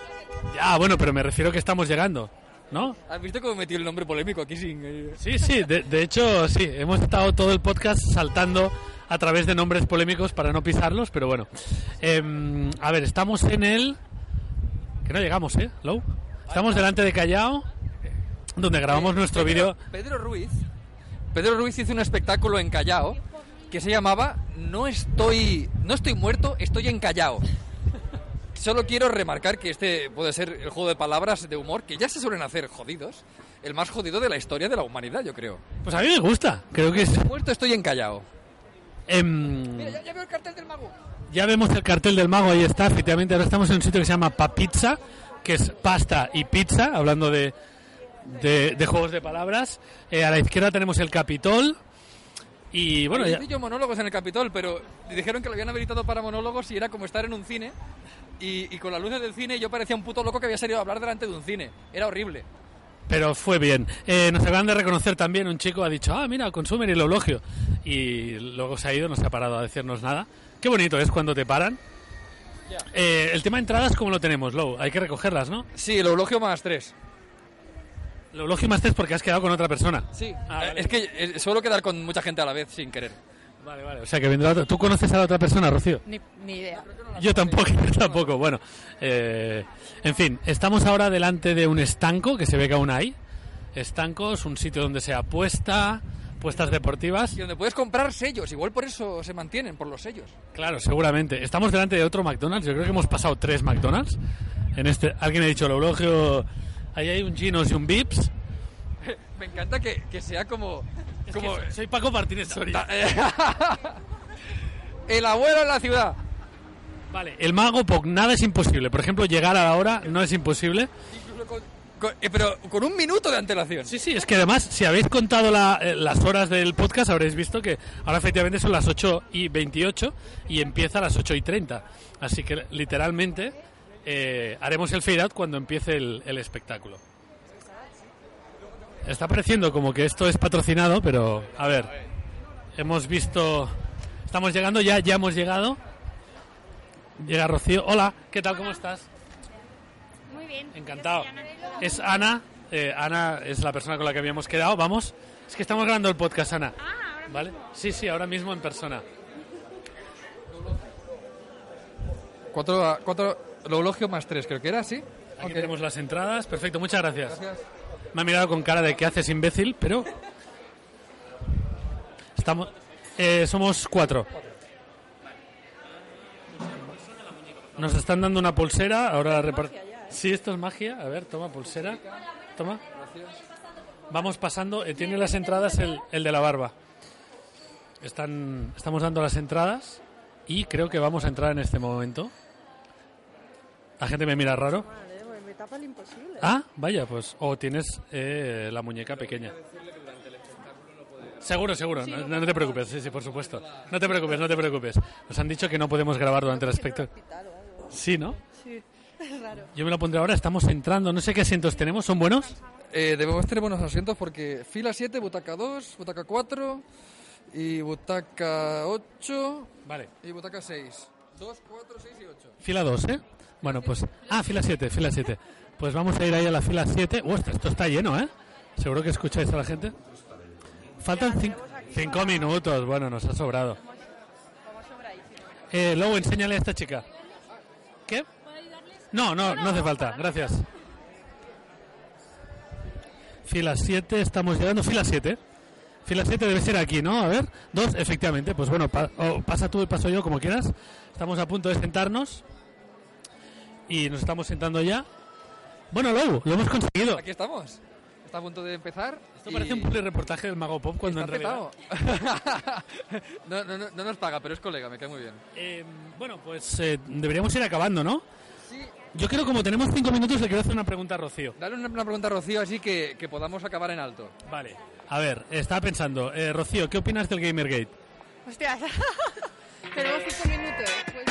Ya, bueno, pero me refiero que estamos llegando, ¿no? ¿Has visto cómo metí el nombre polémico aquí sin...? eh? Sí, sí, de, de hecho, sí, hemos estado todo el podcast saltando a través de nombres polémicos para no pisarlos, pero bueno. Em, a ver, estamos en el... Que no llegamos, ¿eh, Lou? Estamos delante de Callao. donde grabamos nuestro vídeo. Pedro Ruiz. Pedro Ruiz hizo un espectáculo en Callao que se llamaba No estoy, no estoy muerto, estoy en Callao. Solo quiero remarcar que este puede ser el juego de palabras de humor que ya se suelen hacer jodidos. El más jodido de la historia de la humanidad, yo creo. Pues a mí me gusta, creo que es. Muerto, estoy en Callao. em, Mira, ya, ya veo el cartel del mago. Ya vemos el cartel del mago, ahí está, efectivamente. Ahora estamos en un sitio que se llama Papizza, que es pasta y pizza, hablando de, de, de juegos de palabras. Eh, a la izquierda tenemos el Capitol. Y bueno, ya, Hice yo monólogos en el Capitol, pero dijeron que lo habían habilitado para monólogos y era como estar en un cine. Y, y con las luces del cine yo parecía un puto loco que había salido a hablar delante de un cine. Era horrible. pero fue bien. Eh, nos acaban de reconocer también, un chico ha dicho, ah, mira, consumen el eulogio. Y luego se ha ido, no se ha parado a decirnos nada. Qué bonito es cuando te paran. Eh, el tema de entradas, ¿cómo lo tenemos, Low? Hay que recogerlas, ¿no? Sí, el eulogio más tres. El eulogio más tres porque has quedado con otra persona. Sí, Ah, vale. es que eh, suelo quedar con mucha gente a la vez sin querer. Vale, vale. O sea que vendrá otro. ¿Tú conoces a la otra persona, Rocío? Ni, ni idea. Yo tampoco, <laughs> yo tampoco. Bueno, eh, en fin, estamos ahora delante de un estanco que se ve que aún hay. Estancos, un sitio donde se apuesta, apuestas deportivas. Y donde puedes comprar sellos, igual por eso se mantienen, por los sellos. Claro, seguramente. Estamos delante de otro McDonald's. Yo creo que hemos pasado tres McDonald's. En este, alguien ha dicho el eulogio. Ahí hay un Ginos y un Vips. <laughs> Me encanta que, que sea como... como soy, Paco Martínez Soria. <laughs> el abuelo en la ciudad. Vale, el mago Pop, nada es imposible. Por ejemplo, llegar a la hora no es imposible. Incluso con- con- eh, pero con un minuto de antelación. Sí, sí, es que además, si habéis contado la- eh, las horas del podcast, habréis visto que ahora efectivamente son las 8 y 28 y empieza a las 8 y 30. Así que literalmente eh, haremos el fade out cuando empiece el, el espectáculo. Está pareciendo como que esto es patrocinado, pero a ver, hemos visto, estamos llegando ya, ya hemos llegado. Llega Rocío. Hola, ¿qué tal? ¿Cómo estás? Muy bien. Encantado. Es Ana. eh, Ana es la persona con la que habíamos quedado. Vamos. Es que estamos grabando el podcast, Ana. Ah, ahora ¿Vale? Sí, sí, ahora mismo en persona. Cuatro, cuatro, el eulogio más tres, creo que era, ¿sí? Aquí Ok. tenemos las entradas. Perfecto, muchas gracias. Gracias. Me ha mirado con cara de que haces imbécil, pero. Estamos. eh, somos cuatro. Nos están dando una pulsera. Ahora repar- Sí, esto es magia. A ver, toma pulsera. Toma. Vamos pasando. eh, tiene las entradas el, el de la barba. Están, estamos dando las entradas y creo que vamos a entrar en este momento. La gente me mira raro. Me tapa el imposible. Ah, vaya, pues. O tienes eh, la muñeca pequeña. Seguro, seguro. No, no te preocupes, sí, sí, por supuesto. No te preocupes, no te preocupes. Nos han dicho que no podemos grabar durante el espectáculo. Sí, ¿no? Sí, <laughs> es raro. Yo me lo pondré ahora. Estamos entrando. No sé qué asientos tenemos. ¿Son buenos? Eh, debemos tener buenos asientos porque fila 7, butaca 2, butaca 4 y butaca 8 Vale. y butaca 6. 2, 4, 6 y 8. Fila 2, ¿eh? Bueno, pues... Ah, fila 7, fila 7. Pues vamos a ir ahí a la fila 7. Ostras, esto está lleno, ¿eh? Seguro que escucháis a la gente. Faltan 5 minutos. Bueno, nos ha sobrado. Eh, luego enséñale a esta chica. ¿Qué? No, no, no hace falta. Gracias. Fila 7, estamos llegando. Fila 7. Fila 7 debe ser aquí, ¿no? A ver. Dos, efectivamente. Pues bueno, pa- o pasa tú y paso yo, como quieras. Estamos a punto de sentarnos. Y nos estamos sentando ya. Bueno, Lou, lo hemos conseguido. Aquí estamos. Está a punto de empezar. Esto y- parece un reportaje del Mago Pop cuando en realidad... <laughs> no, no, no, no nos paga, pero es colega, me cae muy bien. Eh, bueno, pues eh, deberíamos ir acabando, ¿no? Yo creo, como tenemos cinco minutos, le quiero hacer una pregunta a Rocío. Dale una, una pregunta a Rocío así que, que podamos acabar en alto. Vale. A ver, estaba pensando, eh, Rocío, ¿qué opinas del Gamergate? Hostias. <laughs> Tenemos 5 minutos. Puede